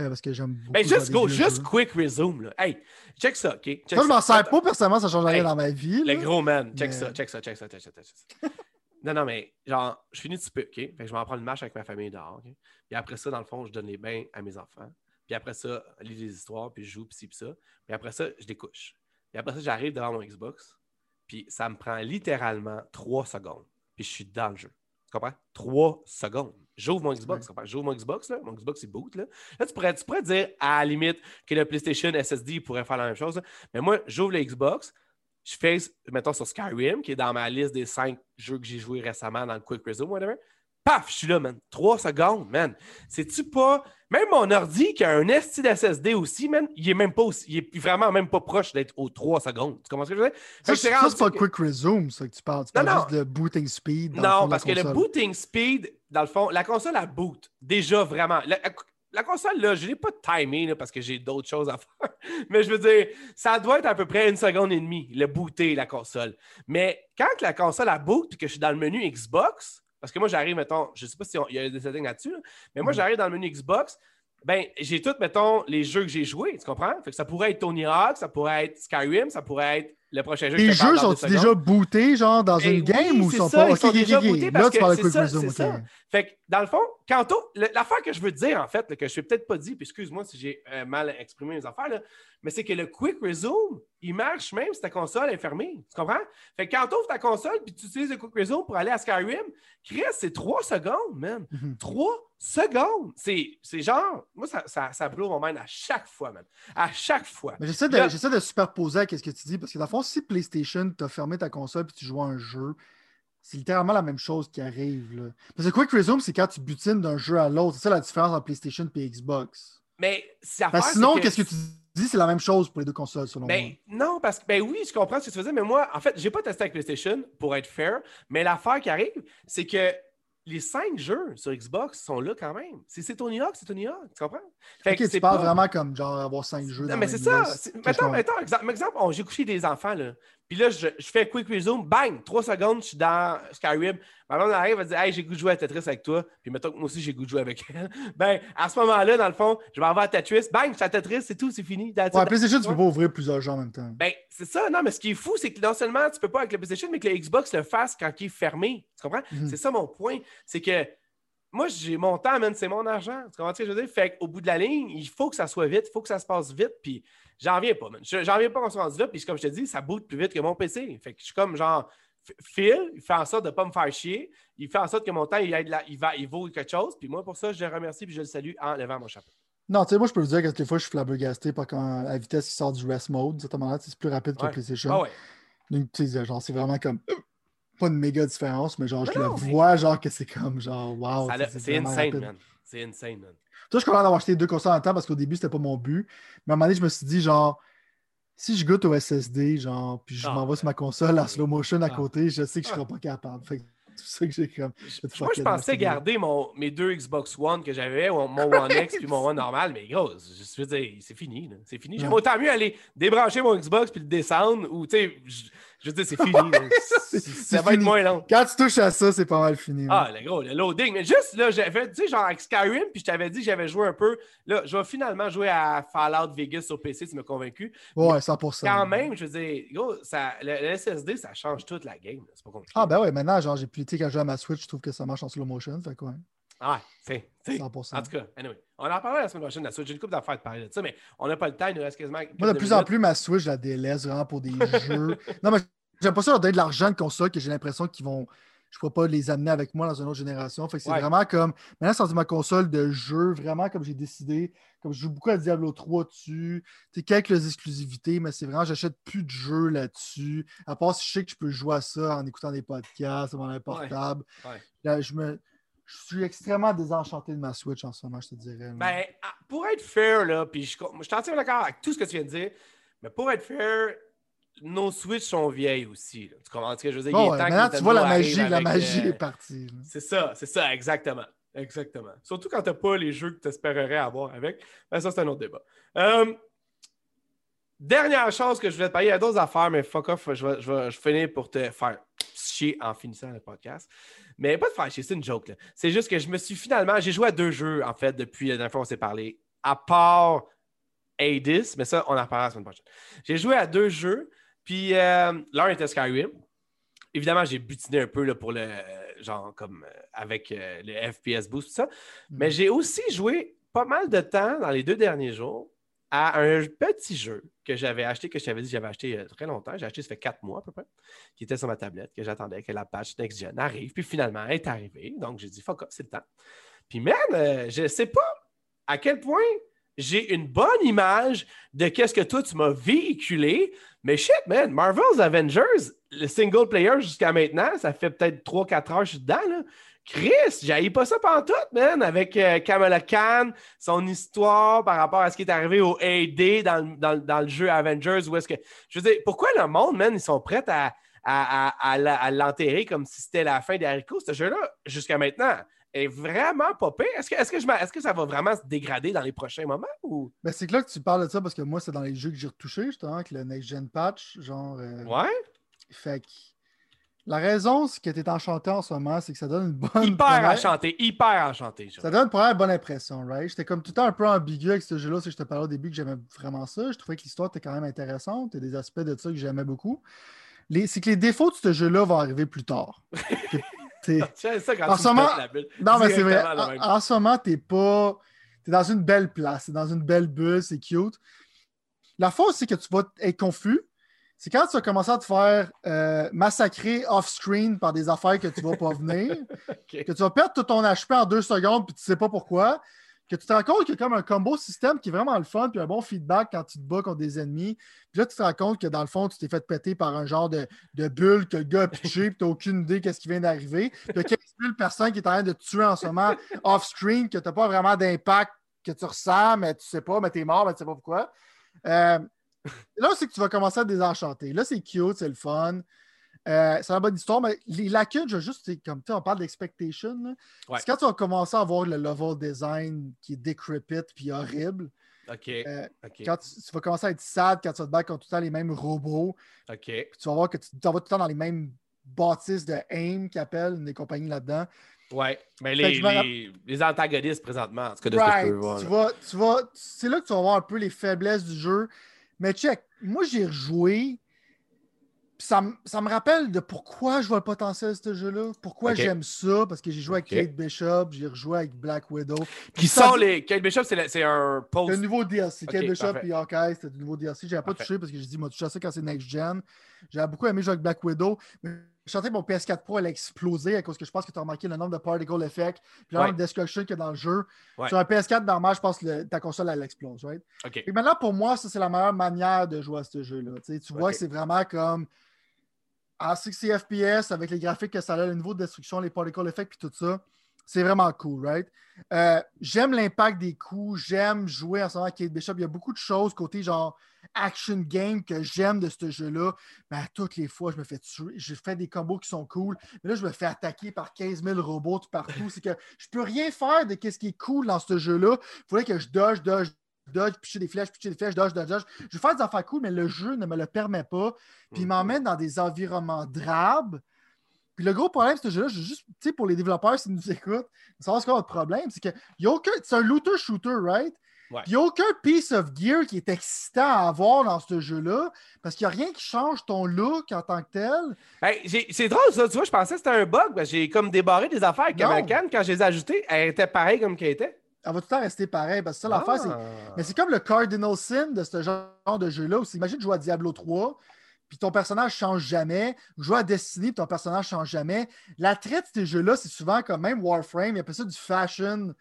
Euh, parce que j'aime beaucoup. Ben, juste go, juste quick resume. Là. Hey, check ça, OK? Check moi, je m'en sers pas personnellement, ça change rien dans ma vie. Le gros man, check ça, check ça, check ça, check ça, check ça. <laughs> non, non, mais genre, je finis de peu, OK? Fait que je vais en prendre une marche avec ma famille dehors, OK? Puis après ça, dans le fond, je donne les bains à mes enfants. Puis après ça, je lis des histoires, puis je joue, puis ci, puis ça. Puis après ça, je découche. Et après ça, j'arrive devant mon Xbox, puis ça me prend littéralement trois secondes, puis je suis dans le jeu. Tu comprends? Trois secondes. J'ouvre mon Xbox, J'ouvre mon Xbox, là. Mon Xbox, c'est boot, là. Là, tu pourrais, tu pourrais dire, à la limite, que le PlayStation SSD pourrait faire la même chose. Mais moi, j'ouvre le Xbox, je fais, mettons, sur Skyrim, qui est dans ma liste des cinq jeux que j'ai joués récemment dans le Quick Resume, whatever. Paf, je suis là, man. Trois secondes, man. C'est-tu pas. Même mon ordi qui a un SSD SSD aussi, man, il est même pas aussi. Il est vraiment même pas proche d'être aux trois secondes. Tu comprends ce que je veux dire? Ça, c'est pas le quick resume, ça que tu parles. Tu parles juste de booting speed. non, parce que le booting speed, dans le fond, la console a boot. Déjà, vraiment. La, console, là, je n'ai pas timé parce que j'ai d'autres choses à <laughs> faire. Mais je veux dire, ça doit être à peu près une seconde et demie, le booter, la console. Mais quand la console a boot et que je suis dans le menu Xbox, parce que moi, j'arrive, mettons, je ne sais pas s'il y a des settings là-dessus, mais moi, mhm. j'arrive dans le menu Xbox, ben, j'ai tout, mettons, les jeux que j'ai joués, tu comprends? Fait que ça pourrait être Tony Hawk, ça pourrait être Skyrim, ça pourrait être le prochain jeu. Les jeux sont déjà bootés, genre, dans Ben une game ou sont ça, pas. ils sont déjà bootés Là, parce tu parles de Quick c'est ça, Resume, ça. Fait que, dans le fond, Kanto, l'affaire que je veux dire, en fait, là, que je ne peut-être pas dit, puis excuse-moi si j'ai euh, mal exprimé mes affaires, là, mais c'est que le Quick Resume, il marche même si ta console est fermée. Tu comprends? Fait que quand tu ouvres ta console puis tu utilises le Quick Resume pour aller à Skyrim, Chris, c'est trois secondes, man. Mhm. Trois secondes. C'est genre, moi, ça, ça, ça blow mon mind à chaque fois, man. À chaque fois. Mais j'essaie de, Là- j'essaie de superposer à ce que tu dis, parce que dans le fond, si PlayStation t'a fermé ta console puis tu joues à un jeu, c'est littéralement la même chose qui arrive. Là. Parce que Quick Resume, c'est quand tu butines d'un jeu à l'autre. C'est ça la différence entre PlayStation et Xbox. Mais que sinon, qu'est-ce que tu dis, c'est la même chose pour les deux consoles, selon Ben, moi. non, parce que, ben oui, je comprends ce que tu faisais, mais moi, en fait, j'ai pas testé avec PlayStation pour être fair, mais l'affaire qui arrive, c'est que les cinq jeux sur Xbox sont là quand même. Si c'est Tony Hawk, c'est Tony Hawk, tu comprends? Fait que tu c'est parles pas- vraiment comme genre avoir cinq jeux. Non, dans mais c'est ça. Mettons, mettons, exemple, exemple, on- j'ai couché des enfants, là. Puis là, je, je fais quick resume, bang, trois secondes, je suis dans Skyrim. Ma blonde arrive, elle dit Hey, j'ai goût de jouer à Tetris avec toi. Puis mettons que moi aussi, j'ai goût de jouer avec elle. <laughs> Ben, à ce moment-là, dans le fond, je vais avoir à Tetris, bang, je suis à Tetris, c'est tout, c'est fini. Ouais, it. PlayStation, tu peux pas ouvrir plusieurs jeux en même temps. Ben, c'est ça, non, mais ce qui est fou, c'est que non seulement tu peux pas avec le PlayStation, mais que le Xbox le fasse quand il est fermé. Tu comprends? Mhm. C'est ça mon point. C'est que moi, j'ai mon temps, man, c'est mon argent. Tu comprends ce que je veux dire? Fait qu'au bout de la ligne, il faut que ça soit vite, il faut que ça se passe vite, puis j'en reviens pas, man. Je- J'en reviens pas qu'on soit rendu là, puis comme je te dis, ça boot plus vite que mon PC. Fait que je suis comme genre, Phil, il fait en sorte de pas me faire chier, il fait en sorte que mon temps, il, aide la- il, va, il vaut quelque chose, puis moi, pour ça, je le remercie, puis je le salue en levant mon chapeau. Non, tu sais, moi, je peux vous dire que des fois, je suis flabbergasté par quand la vitesse qui sort du rest mode. C'est plus rapide que Ouais. PlayStation. Ah ouais. Donc, tu sais, genre, c'est vraiment comme. euh, Pas une méga différence, mais genre, je Non, le vois, genre, que c'est comme, genre, wow. C'est insane, rapide. man. C'est insane, man. Toi, je suis content d'avoir acheté deux consoles en même temps parce qu'au début, c'était pas mon but. Mais à un moment donné, je me suis dit, genre, si je goûte au SSD, genre, puis je Ah, m'en vais sur ma console en slow motion à Ah. côté, je sais que je Ah. serai pas capable. Fait que pour ça que j'ai comme. Moi, je pensais garder mon, mes deux Xbox One que j'avais, mon <laughs> One X puis mon One normal, mais gros, je veux dire, c'est fini. là. C'est fini. J'aime Ouais. autant mieux aller débrancher mon Xbox puis le descendre ou, tu sais, je, veux dire, c'est fini. <laughs> ça va être moins long. Quand tu touches à ça, c'est pas mal fini. Ah, le gros, le loading. Mais juste, là, j'avais, tu sais, genre avec Skyrim, puis je t'avais dit que j'avais joué un peu. Là, je vais finalement jouer à Fallout Vegas sur PC, tu m'as convaincu. ouais, 100%. Quand même, je veux dire, gros, ça, le, le SSD, ça change toute la game. C'est pas compliqué. Ah, ben ouais, maintenant, genre, j'ai plus, tu sais, quand je joue à ma Switch, je trouve que ça marche en slow motion. Fait quoi, Ah, c'est. c'est- 100%. En tout cas, anyway, on en parlera la semaine prochaine de la Switch. J'ai une couple d'affaires de parler de ça, mais on n'a pas le temps. Il nous reste quasiment. Moi, de plus en plus, ma Switch, je la délaisse vraiment pour des <laughs> jeux. Non, mais j'aime pas ça leur donner de l'argent de console que j'ai l'impression qu'ils vont. Je ne pourrais pas les amener avec moi dans une autre génération. Fait que c'est Ouais. vraiment comme. Maintenant, c'est rendu ma console de jeu, vraiment comme j'ai décidé. Comme je joue beaucoup à Diablo 3 dessus. Tu quelques exclusivités, mais c'est vraiment, j'achète plus de jeux là-dessus. À part si je sais que je peux jouer à ça en écoutant des podcasts, sur mon portable. Ouais. Là, je me. Je suis extrêmement désenchanté de ma Switch en ce moment, je te dirais. là. Ben, ah, pour être fair, là, puis je, je suis entièrement d'accord avec tout ce que tu viens de dire, mais pour être fair, nos Switch sont vieilles aussi. là. Tu comprends ce que je veux dire? Est ouais, maintenant, tu vois la magie, la magie euh, est partie. C'est ça, c'est ça, exactement. Exactement. Surtout quand t'as pas les jeux que tu espérerais avoir avec. Ben, ça, c'est un autre débat. Euh, dernière chose que je voulais te parler, il y a d'autres affaires, mais fuck off, je vais, je vais- je vais finir pour te faire chier en finissant le podcast. Mais pas de faire chier, c'est une joke. C'est juste que je me suis finalement. J'ai joué à deux jeux, en fait, depuis la dernière fois qu'on s'est parlé. À part Hades, mais ça, on en reparlera la semaine prochaine. J'ai joué à deux jeux, puis euh, l'un était Skyrim. Évidemment, j'ai butiné un peu là, pour le euh, genre comme euh, avec euh, le FPS boost, tout ça. Mais j'ai aussi joué pas mal de temps dans les deux derniers jours à un petit jeu que j'avais acheté, que je t'avais dit que j'avais acheté a très longtemps. J'ai acheté ça fait quatre mois à peu près, qui était sur ma tablette, que j'attendais que la patch Next Gen arrive. Puis finalement, elle est arrivée. Donc j'ai dit, fuck off, c'est le temps. Puis man, euh, je sais pas à quel point j'ai une bonne image de qu'est-ce que toi tu m'as véhiculé. Mais shit, man, Marvel's Avengers, le single player jusqu'à maintenant, ça fait peut-être 3-4 heures que je suis dedans. Là. Chris, j'haïs pas ça pendant tout, man, avec euh, Kamala Khan, son histoire par rapport à ce qui est arrivé au AD dans, le- dans dans le jeu Avengers. Où est-ce que. Je veux dire, pourquoi le monde, man, ils sont prêts à, à, à- l'enterrer comme si c'était la fin des haricots? Ce jeu-là, jusqu'à maintenant, est vraiment pas pire. Est-ce que, est-ce, que je m'a- est-ce que ça va vraiment se dégrader dans les prochains moments? Ou... Ben, c'est que là que tu parles de ça parce que moi, c'est dans les jeux que j'ai retouché, justement, avec le Next Gen Patch. Genre. euh, Ouais? Fait que. La raison c'est que tu es enchanté en ce moment, c'est que ça donne une bonne. Hyper première- enchanté, hyper enchanté. Ça donne une première bonne impression, right? J'étais comme tout le temps un peu ambigu avec ce jeu-là, c'est que je te parlais au début que j'aimais vraiment ça. Je trouvais que l'histoire était quand même intéressante. Il y a des aspects de ça que j'aimais beaucoup. Les... C'est que les défauts de ce jeu-là vont arriver plus tard. <laughs> Ça quand En ce me moment-. Non, mais c'est vrai. En, ce moment, t'es pas. T'es dans une belle place, t'es dans une belle bulle, c'est cute. La fois c'est que tu vas être confus, c'est quand tu vas commencer à te faire euh, massacrer off-screen par des affaires que tu vas pas venir, <laughs> que tu vas perdre tout ton HP en deux secondes puis tu sais pas pourquoi, que tu te rends compte qu'il y a comme un combo système qui est vraiment le fun puis un bon feedback quand tu te bats contre des ennemis. Puis là, tu te rends compte que dans le fond, tu t'es fait péter par un genre de, de bulle que le gars a pitché puis tu aucune idée qu'est-ce qui vient d'arriver. Il y a 15 000 personnes qui est en train de te tuer en ce moment off-screen, que tu n'as pas vraiment d'impact que tu ressens, mais tu sais pas, mais tu es mort, mais tu sais pas pourquoi. Euh, <laughs> là, c'est que tu vas commencer à te désenchanter. Là, c'est cute, c'est le fun. Euh, c'est une bonne histoire, mais les lacunes, je juste, c'est comme tu on parle d'expectation. Ouais. C'est quand tu vas commencer à voir le level design qui est décrépit puis horrible. Ok. Euh, quand tu, tu vas commencer à être sad quand tu vas te battre contre tout le temps les mêmes robots. Ok. Puis tu vas voir que tu t'en vas tout le temps dans les mêmes bâtisses de AIM qui appellent des compagnies là-dedans. Ouais. Mais les, me les, les antagonistes présentement, en tout cas, de ce que je Right. peux voir. Tu vas, tu vas, c'est là que tu vas voir un peu les faiblesses du jeu. Mais check, moi j'ai rejoué. Ça, me- ça me rappelle de pourquoi je vois le potentiel de ce jeu-là. Pourquoi j'aime ça. Parce que j'ai joué avec. Kate Bishop, j'ai rejoué avec Black Widow. Qui Ça sont dit- les. Kate Bishop, c'est c'est un post. Le nouveau DLC. Kate Bishop et Hawkeye, c'était du nouveau DLC. J'avais pas Parfait. touché parce que j'ai dit, moi, touché à ça quand c'est Next Gen. J'avais beaucoup aimé jouer avec Black Widow. Mais je sentais que mon PS4 Pro allait exploser à cause que je pense que tu as remarqué le nombre de particle effects le Ouais. nombre de destruction qu'il y a dans le jeu. Ouais. Sur un PS4 normal, je pense que le- ta console, elle explose, right? Ok. Et maintenant, pour moi, ça, c'est la meilleure manière de jouer à ce jeu-là. Tu vois que c'est vraiment comme en 60 FPS avec les graphiques que ça a, le niveau de destruction, les particle effects, puis tout ça. C'est vraiment cool, right? Euh, j'aime l'impact des coups, j'aime jouer en ce moment avec Kate Bishop. Il y a beaucoup de choses côté genre action game que j'aime de ce jeu-là. Mais à toutes les fois, je me fais tuer. Je fais des combos qui sont cool. Mais là, je me fais attaquer par 15 000 robots tout partout. C'est que je peux rien faire de ce qui est cool dans ce jeu-là. Il faudrait que je dodge, dodge, dodge, picher des flèches, picher des flèches, dodge, dodge, dodge. Je veux faire des affaires cool, mais le jeu ne me le permet pas. Puis il m'emmène dans des environnements drabes. Puis le gros problème de ce jeu-là, je veux juste, tu sais, pour les développeurs, s'ils nous écoutent, savoir ce qu'on a de problème, c'est que y a aucun. C'est un looter-shooter, right? Ouais. Il n'y a aucun piece of gear qui est excitant à avoir dans ce jeu-là, parce qu'il n'y a rien qui change ton look en tant que tel. Hey, j'ai- c'est drôle ça, tu vois, je pensais que c'était un bug. J'ai comme débarré des affaires avec. American. Quand je les ai ajoutées, elles étaient pareilles comme qu'elles étaient. Elle va tout le temps rester pareil, parce que ça, l'affaire, c'est. Ah. Mais c'est comme le cardinal sin de ce genre de jeu-là. Imagine jouer à Diablo 3, puis ton personnage change jamais. Jouer à Destiny, puis ton personnage change jamais. L'attrait de ces jeux-là, c'est souvent comme même Warframe, il appelle ça du fashion.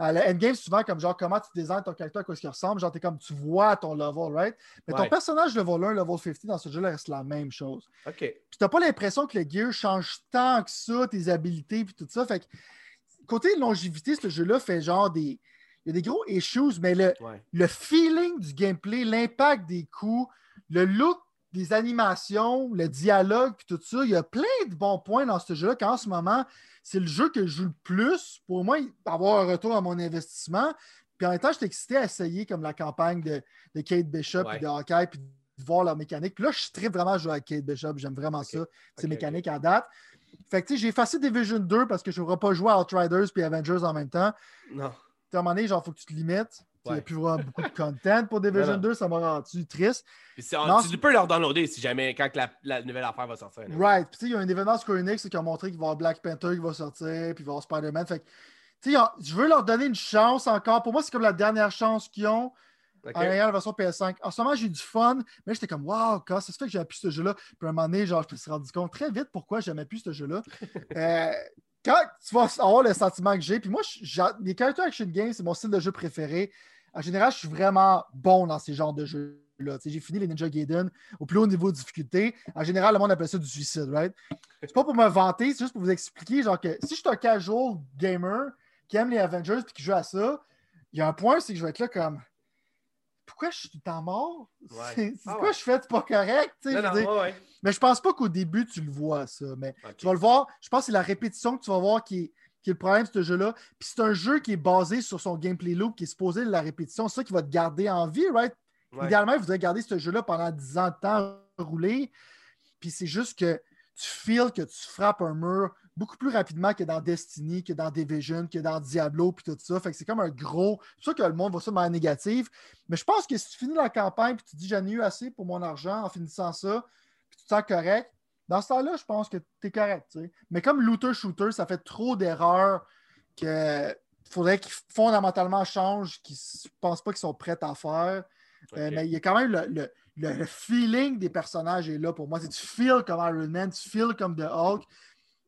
Euh, le endgame, c'est souvent comme genre comment tu designs ton caractère, à quoi ce qu'il ressemble. Genre, t'es comme tu vois ton level, right? Mais ton personnage level 1, level 50 dans ce jeu-là reste la même chose. OK. Puis t'as pas l'impression que le gear change tant que ça, tes habilités, puis tout ça. Fait que côté longévité, ce jeu-là fait genre des. Il y a des gros issues, mais le, Ouais. le feeling du gameplay, l'impact des coups, le look des animations, le dialogue, puis tout ça, il y a plein de bons points dans ce jeu-là qu'en ce moment, c'est le jeu que je joue le plus pour moi avoir un retour à mon investissement. Puis en même temps, j'étais excité à essayer comme la campagne de, de Kate Bishop Ouais. et de Hawkeye, puis de voir leur mécanique. Puis là, je très vraiment à jouer avec Kate Bishop, j'aime vraiment ça, ces Ok, mécaniques à date. Fait que tu sais, j'ai effacé Division 2 parce que je ne pourrais pas jouer à Outriders puis Avengers en même temps Non. à un moment donné, genre, faut que tu te limites. Il n'y a plus vraiment beaucoup de content pour Division Non, non. 2, ça m'a rendu triste. On- Non, tu peux leur downloader si jamais, quand la, la nouvelle affaire va sortir. Right. Puis, tu sais, il y a un événement Square Enix qui a montré qu'il va y avoir Black Panther qui va sortir, puis il va y avoir Spider-Man. Fait que, on- je veux leur donner une chance encore. Pour moi, c'est comme la dernière chance qu'ils ont OK. en la version PS5. En ce moment, j'ai eu du fun, mais j'étais comme, waouh, quand ça se fait que j'aime plus ce jeu-là. Puis, à un moment donné, genre, je me suis rendu compte très vite pourquoi j'aimais plus ce jeu-là. <laughs> Euh, quand tu vas avoir le sentiment que j'ai, puis moi, les character action games, c'est mon style de jeu préféré. En général, je suis vraiment bon dans ces genres de jeux-là. J'ai fini les Ninja Gaiden au plus haut niveau de difficulté. En général, le monde appelle ça du suicide, right? C'est pas pour me vanter, c'est juste pour vous expliquer, genre que si je suis un casual gamer qui aime les Avengers puis qui joue à ça, il y a un point, c'est que je vais être là comme pourquoi je suis tout temps mort? Ouais. C'est Ah quoi ouais. je fais? C'est pas correct. Non, non, dire. ouais. Mais je pense pas qu'au début, tu le vois, ça. Mais tu vas le voir. Je pense que c'est la répétition que tu vas voir qui est, qui est le problème de ce jeu-là. Puis c'est un jeu qui est basé sur son gameplay loop, qui est supposé de la répétition. C'est ça qui va te garder en vie, right? Idéalement, il faudrait garder ce jeu-là pendant 10 ans de temps rouler. Puis c'est juste que tu feels que tu frappes un mur beaucoup plus rapidement que dans Destiny, que dans Division, que dans Diablo, puis tout ça. Fait que c'est comme un gros. C'est sûr que le monde voit ça de manière négative. Mais je pense que si tu finis la campagne puis tu dis j'en ai eu assez pour mon argent en finissant ça, puis tu te sens correct, dans ce temps-là, je pense que tu es correct. Mais comme looter-shooter, ça fait trop d'erreurs que faudrait qu'ils fondamentalement changent, qu'ils ne pensent pas qu'ils sont prêts à faire. Euh, mais il y a quand même le, feeling des personnages est là pour moi. Tu feel comme Iron Man, tu feel comme The Hulk.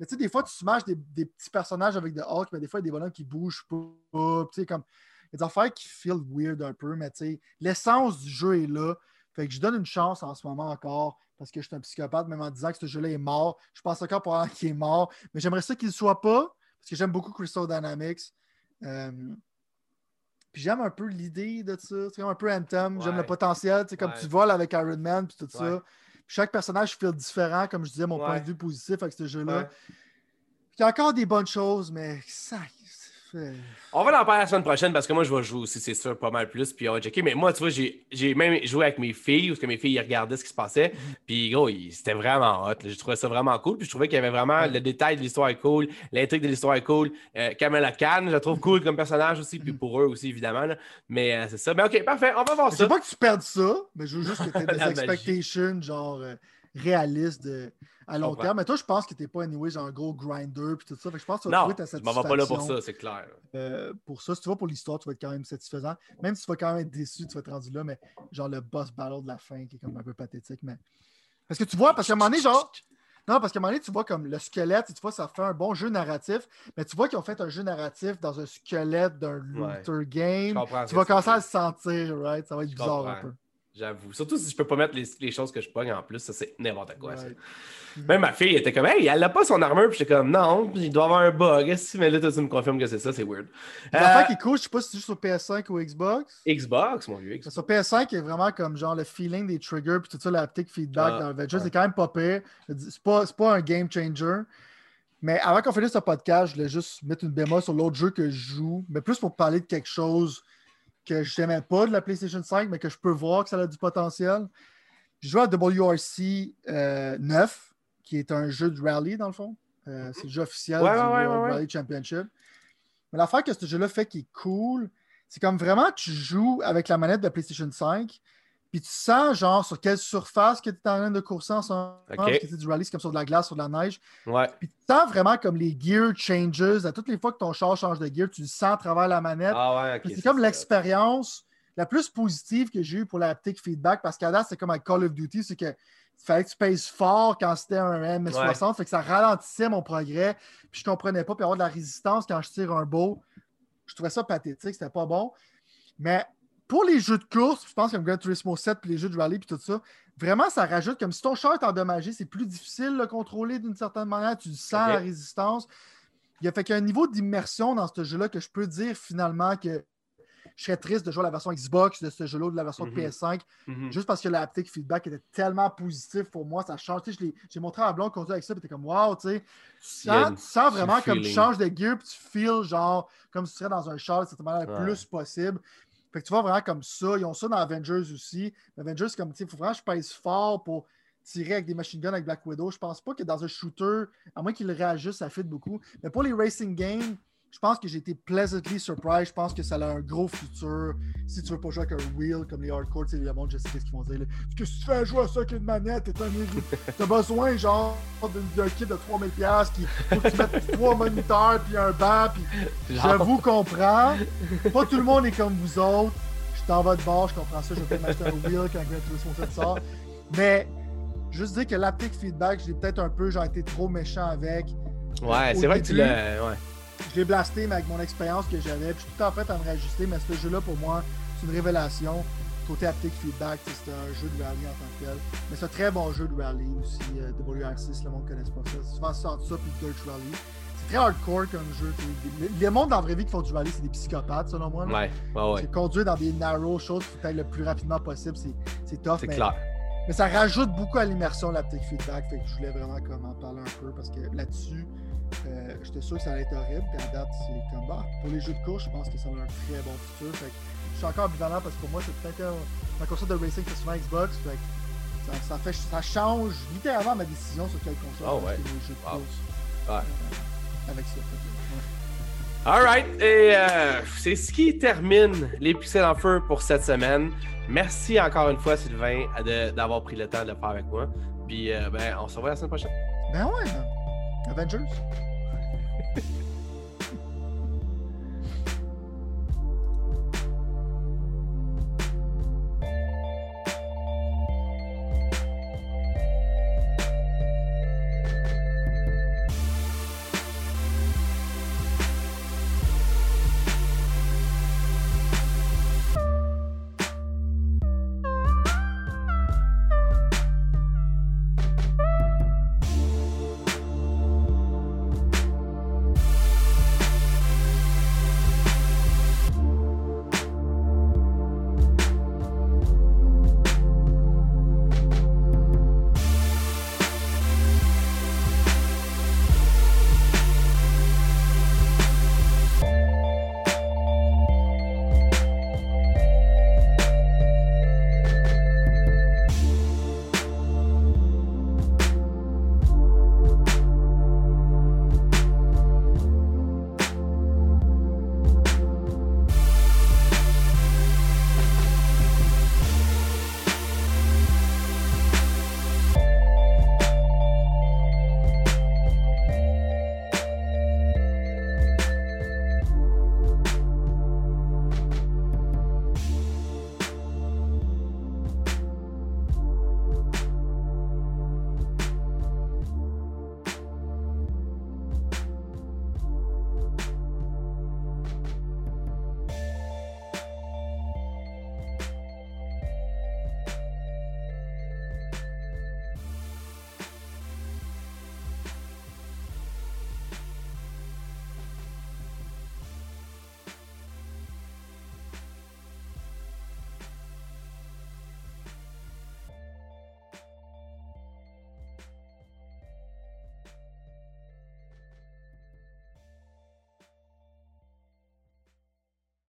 Mais tu sais, des fois, tu smashes des, des, petits personnages avec The Hulk, mais des fois, il y a des bonhommes qui bougent pas. Tu sais, comme, il y a des affaires qui feel weird un peu, mais tu sais, l'essence du jeu est là. Fait que je donne une chance en ce moment encore parce que je suis un psychopathe, même en disant que ce jeu-là est mort. Je pense encore pour <laughs> qu'il est mort, mais j'aimerais ça qu'il ne soit pas parce que j'aime beaucoup Crystal Dynamics. Euh, puis j'aime un peu l'idée de ça. C'est un peu Anthem. J'aime le potentiel. Comme tu voles avec Iron Man puis tout ça. Chaque personnage fait différent, comme je disais, mon point de vue positif avec ce jeu-là. Il y a encore des bonnes choses, mais ça, on va en parler la semaine prochaine parce que moi, je vais jouer aussi, c'est sûr, pas mal plus. Puis on va checker. Mais moi, tu vois, j'ai même joué avec mes filles parce que mes filles regardaient ce qui se passait. Puis gros, c'était vraiment hot. Je trouvais ça vraiment cool. Puis je trouvais qu'il y avait vraiment le détail de l'histoire est cool, l'intrigue de l'histoire est cool. Euh, Kamala Khan, je la trouve cool comme personnage aussi. Puis pour eux aussi, évidemment. Mais euh, c'est ça. Mais ok, parfait. On va voir ça. Je veux pas que tu perdes ça, mais je veux juste que tu aies des <laughs> expectations, genre, euh, réalistes de à long terme. Mais toi, je pense que tu n'es pas, anyway, genre un gros grinder puis tout ça. je pense que tu vas trouver ta satisfaction. je m'en vais pas là pour ça, c'est clair. Euh, pour ça, si tu vas pour l'histoire, tu vas être quand même satisfaisant. Même si tu vas quand même être déçu, tu vas être rendu là, mais genre le boss battle de la fin qui est comme un peu pathétique. Mais... Parce que tu vois, parce qu'à un moment donné, genre. Non, parce qu'à un moment donné, tu vois comme le squelette, tu vois, ça fait un bon jeu narratif, mais tu vois qu'ils ont fait un jeu narratif dans un squelette d'un looter game. Tu vas commencer à le sentir, right? Ça va être bizarre un peu. J'avoue. Surtout si je peux pas mettre les, choses que je pogne en plus, ça c'est n'importe quoi. Même ma fille était comme, hey, elle a pas son armure, puis j'étais comme, non, il doit avoir un bug. Mais là, tu me confirmes que c'est ça, c'est weird. L'affaire euh... qui cool, je sais pas si c'est juste sur PS5 ou Xbox. Xbox, mon vieux. Sur PS5, il y a vraiment comme genre le feeling des triggers, puis tout ça, l'aptic feedback ah, dans Avengers, c'est quand même pas pire. C'est pas, pas un game changer. Mais avant qu'on finisse ce podcast, je voulais juste mettre une bémol sur l'autre jeu que je joue, mais plus pour parler de quelque chose que je n'aimais pas de la PlayStation 5, mais que je peux voir que ça a du potentiel. Je joue à WRC 9, euh, qui est un jeu de rally, dans le fond. Euh, mhm. c'est le jeu officiel du World Rally Championship. Mais l'affaire que ce jeu-là fait qui est cool, c'est comme vraiment tu joues avec la manette de PlayStation 5, puis tu sens, genre, sur quelle surface que tu es en train de courser en ce moment. Parce que c'est du rallye, c'est comme sur de la glace, sur de la neige. Ouais. Puis tu sens vraiment comme les gear changes. À toutes les fois que ton char change de gear, tu le sens à travers la manette. Ah ouais, c'est comme l'expérience la plus positive que j'ai eue pour la feedback. Parce qu'à date, c'est comme avec Call of Duty, c'est que fallait que tu pèses fort quand c'était un M60. Fait que ça ralentissait mon progrès. Puis je comprenais pas. Puis avoir de la résistance quand je tire un beau, je trouvais ça pathétique. C'était pas bon. Mais pour les jeux de course, je pense comme Gran Turismo 7 puis les jeux de rallye puis tout ça, vraiment, ça rajoute comme si ton char est endommagé, c'est plus difficile de le contrôler d'une certaine manière. Tu sens la résistance. Il y a fait qu'il y a un niveau d'immersion dans ce jeu-là que je peux dire finalement que je serais triste de jouer la version Xbox de ce jeu-là ou de la version mhm. PS5, mhm. juste parce que la feedback était tellement positif pour moi, ça change. J'ai montré à Blanc conduire avec ça, et t'es comme wow, tu sais. Tu sens, vraiment comme tu changes de gear, puis tu feels genre comme si tu serais dans un char de cette manière le plus possible. Fait que tu vois vraiment comme ça. Ils ont ça dans Avengers aussi. Avengers, c'est comme, tu sais, il faut vraiment que je pèse fort pour tirer avec des machine guns avec Black Widow. Je pense pas que dans un shooter, à moins qu'il réagisse, ça fit beaucoup. Mais pour les racing games, je pense que j'ai été pleasantly surprised. Je pense que ça a un gros futur. Si tu veux pas jouer avec un wheel comme les hardcore, tu sais, le monde, je sais ce qu'ils vont dire. que si tu fais jouer à ça avec une manette, <laughs> t'as besoin, genre, d'un kit de 3000$ qui faut que tu mettes trois moniteurs puis un banc. Puis j'avoue, comprends. Pas tout le monde est comme vous autres. Je suis en de bord, je comprends ça. Je vais m'acheter un wheel quand Gran Turismo 7 sort. Mais juste dire que l'aptic feedback, j'ai peut-être un peu, j'ai été trop méchant avec. Ouais, c'est vrai que tu l'as. Ouais je l'ai blasté, mais avec mon expérience que j'avais. Puis je suis tout en fait à me réajuster, mais ce jeu-là, pour moi, c'est une révélation. Côté haptic feedback, c'est un jeu de rally en tant que tel. Mais c'est un très bon jeu de rally aussi. Euh, WR6, le monde ne connaît pas ça. C'est souvent ça, ça puis Dirt Rally. C'est très hardcore comme jeu. Les mondes dans la vraie vie qui font du rally, c'est des psychopathes, selon moi. Ouais, ouais, ouais. Conduire dans des narrow choses, faut être le plus rapidement possible, c'est tough. C'est clair. Mais ça rajoute beaucoup à l'immersion, l'haptic feedback. Fait que je voulais vraiment comme en parler un peu parce que là-dessus, euh, j'étais sûr que ça allait être horrible. Puis à date, c'est comme bah, Pour les jeux de course, je pense que ça a un très bon futur. Fait je suis encore ambivalent parce que pour moi, c'est peut-être un, console de racing, c'est souvent Xbox. Fait Ça, fait, ça change littéralement ma décision sur quelle console oh, ouais. je wow. ouais. Euh, avec ça. Alright, et euh, c'est ce qui termine les pixels en feu pour cette semaine. Merci encore une fois, Sylvain, d'avoir pris le temps de le faire avec moi. Puis, euh, ben, on se revoit la semaine prochaine. Ben ouais, Avengers. <laughs>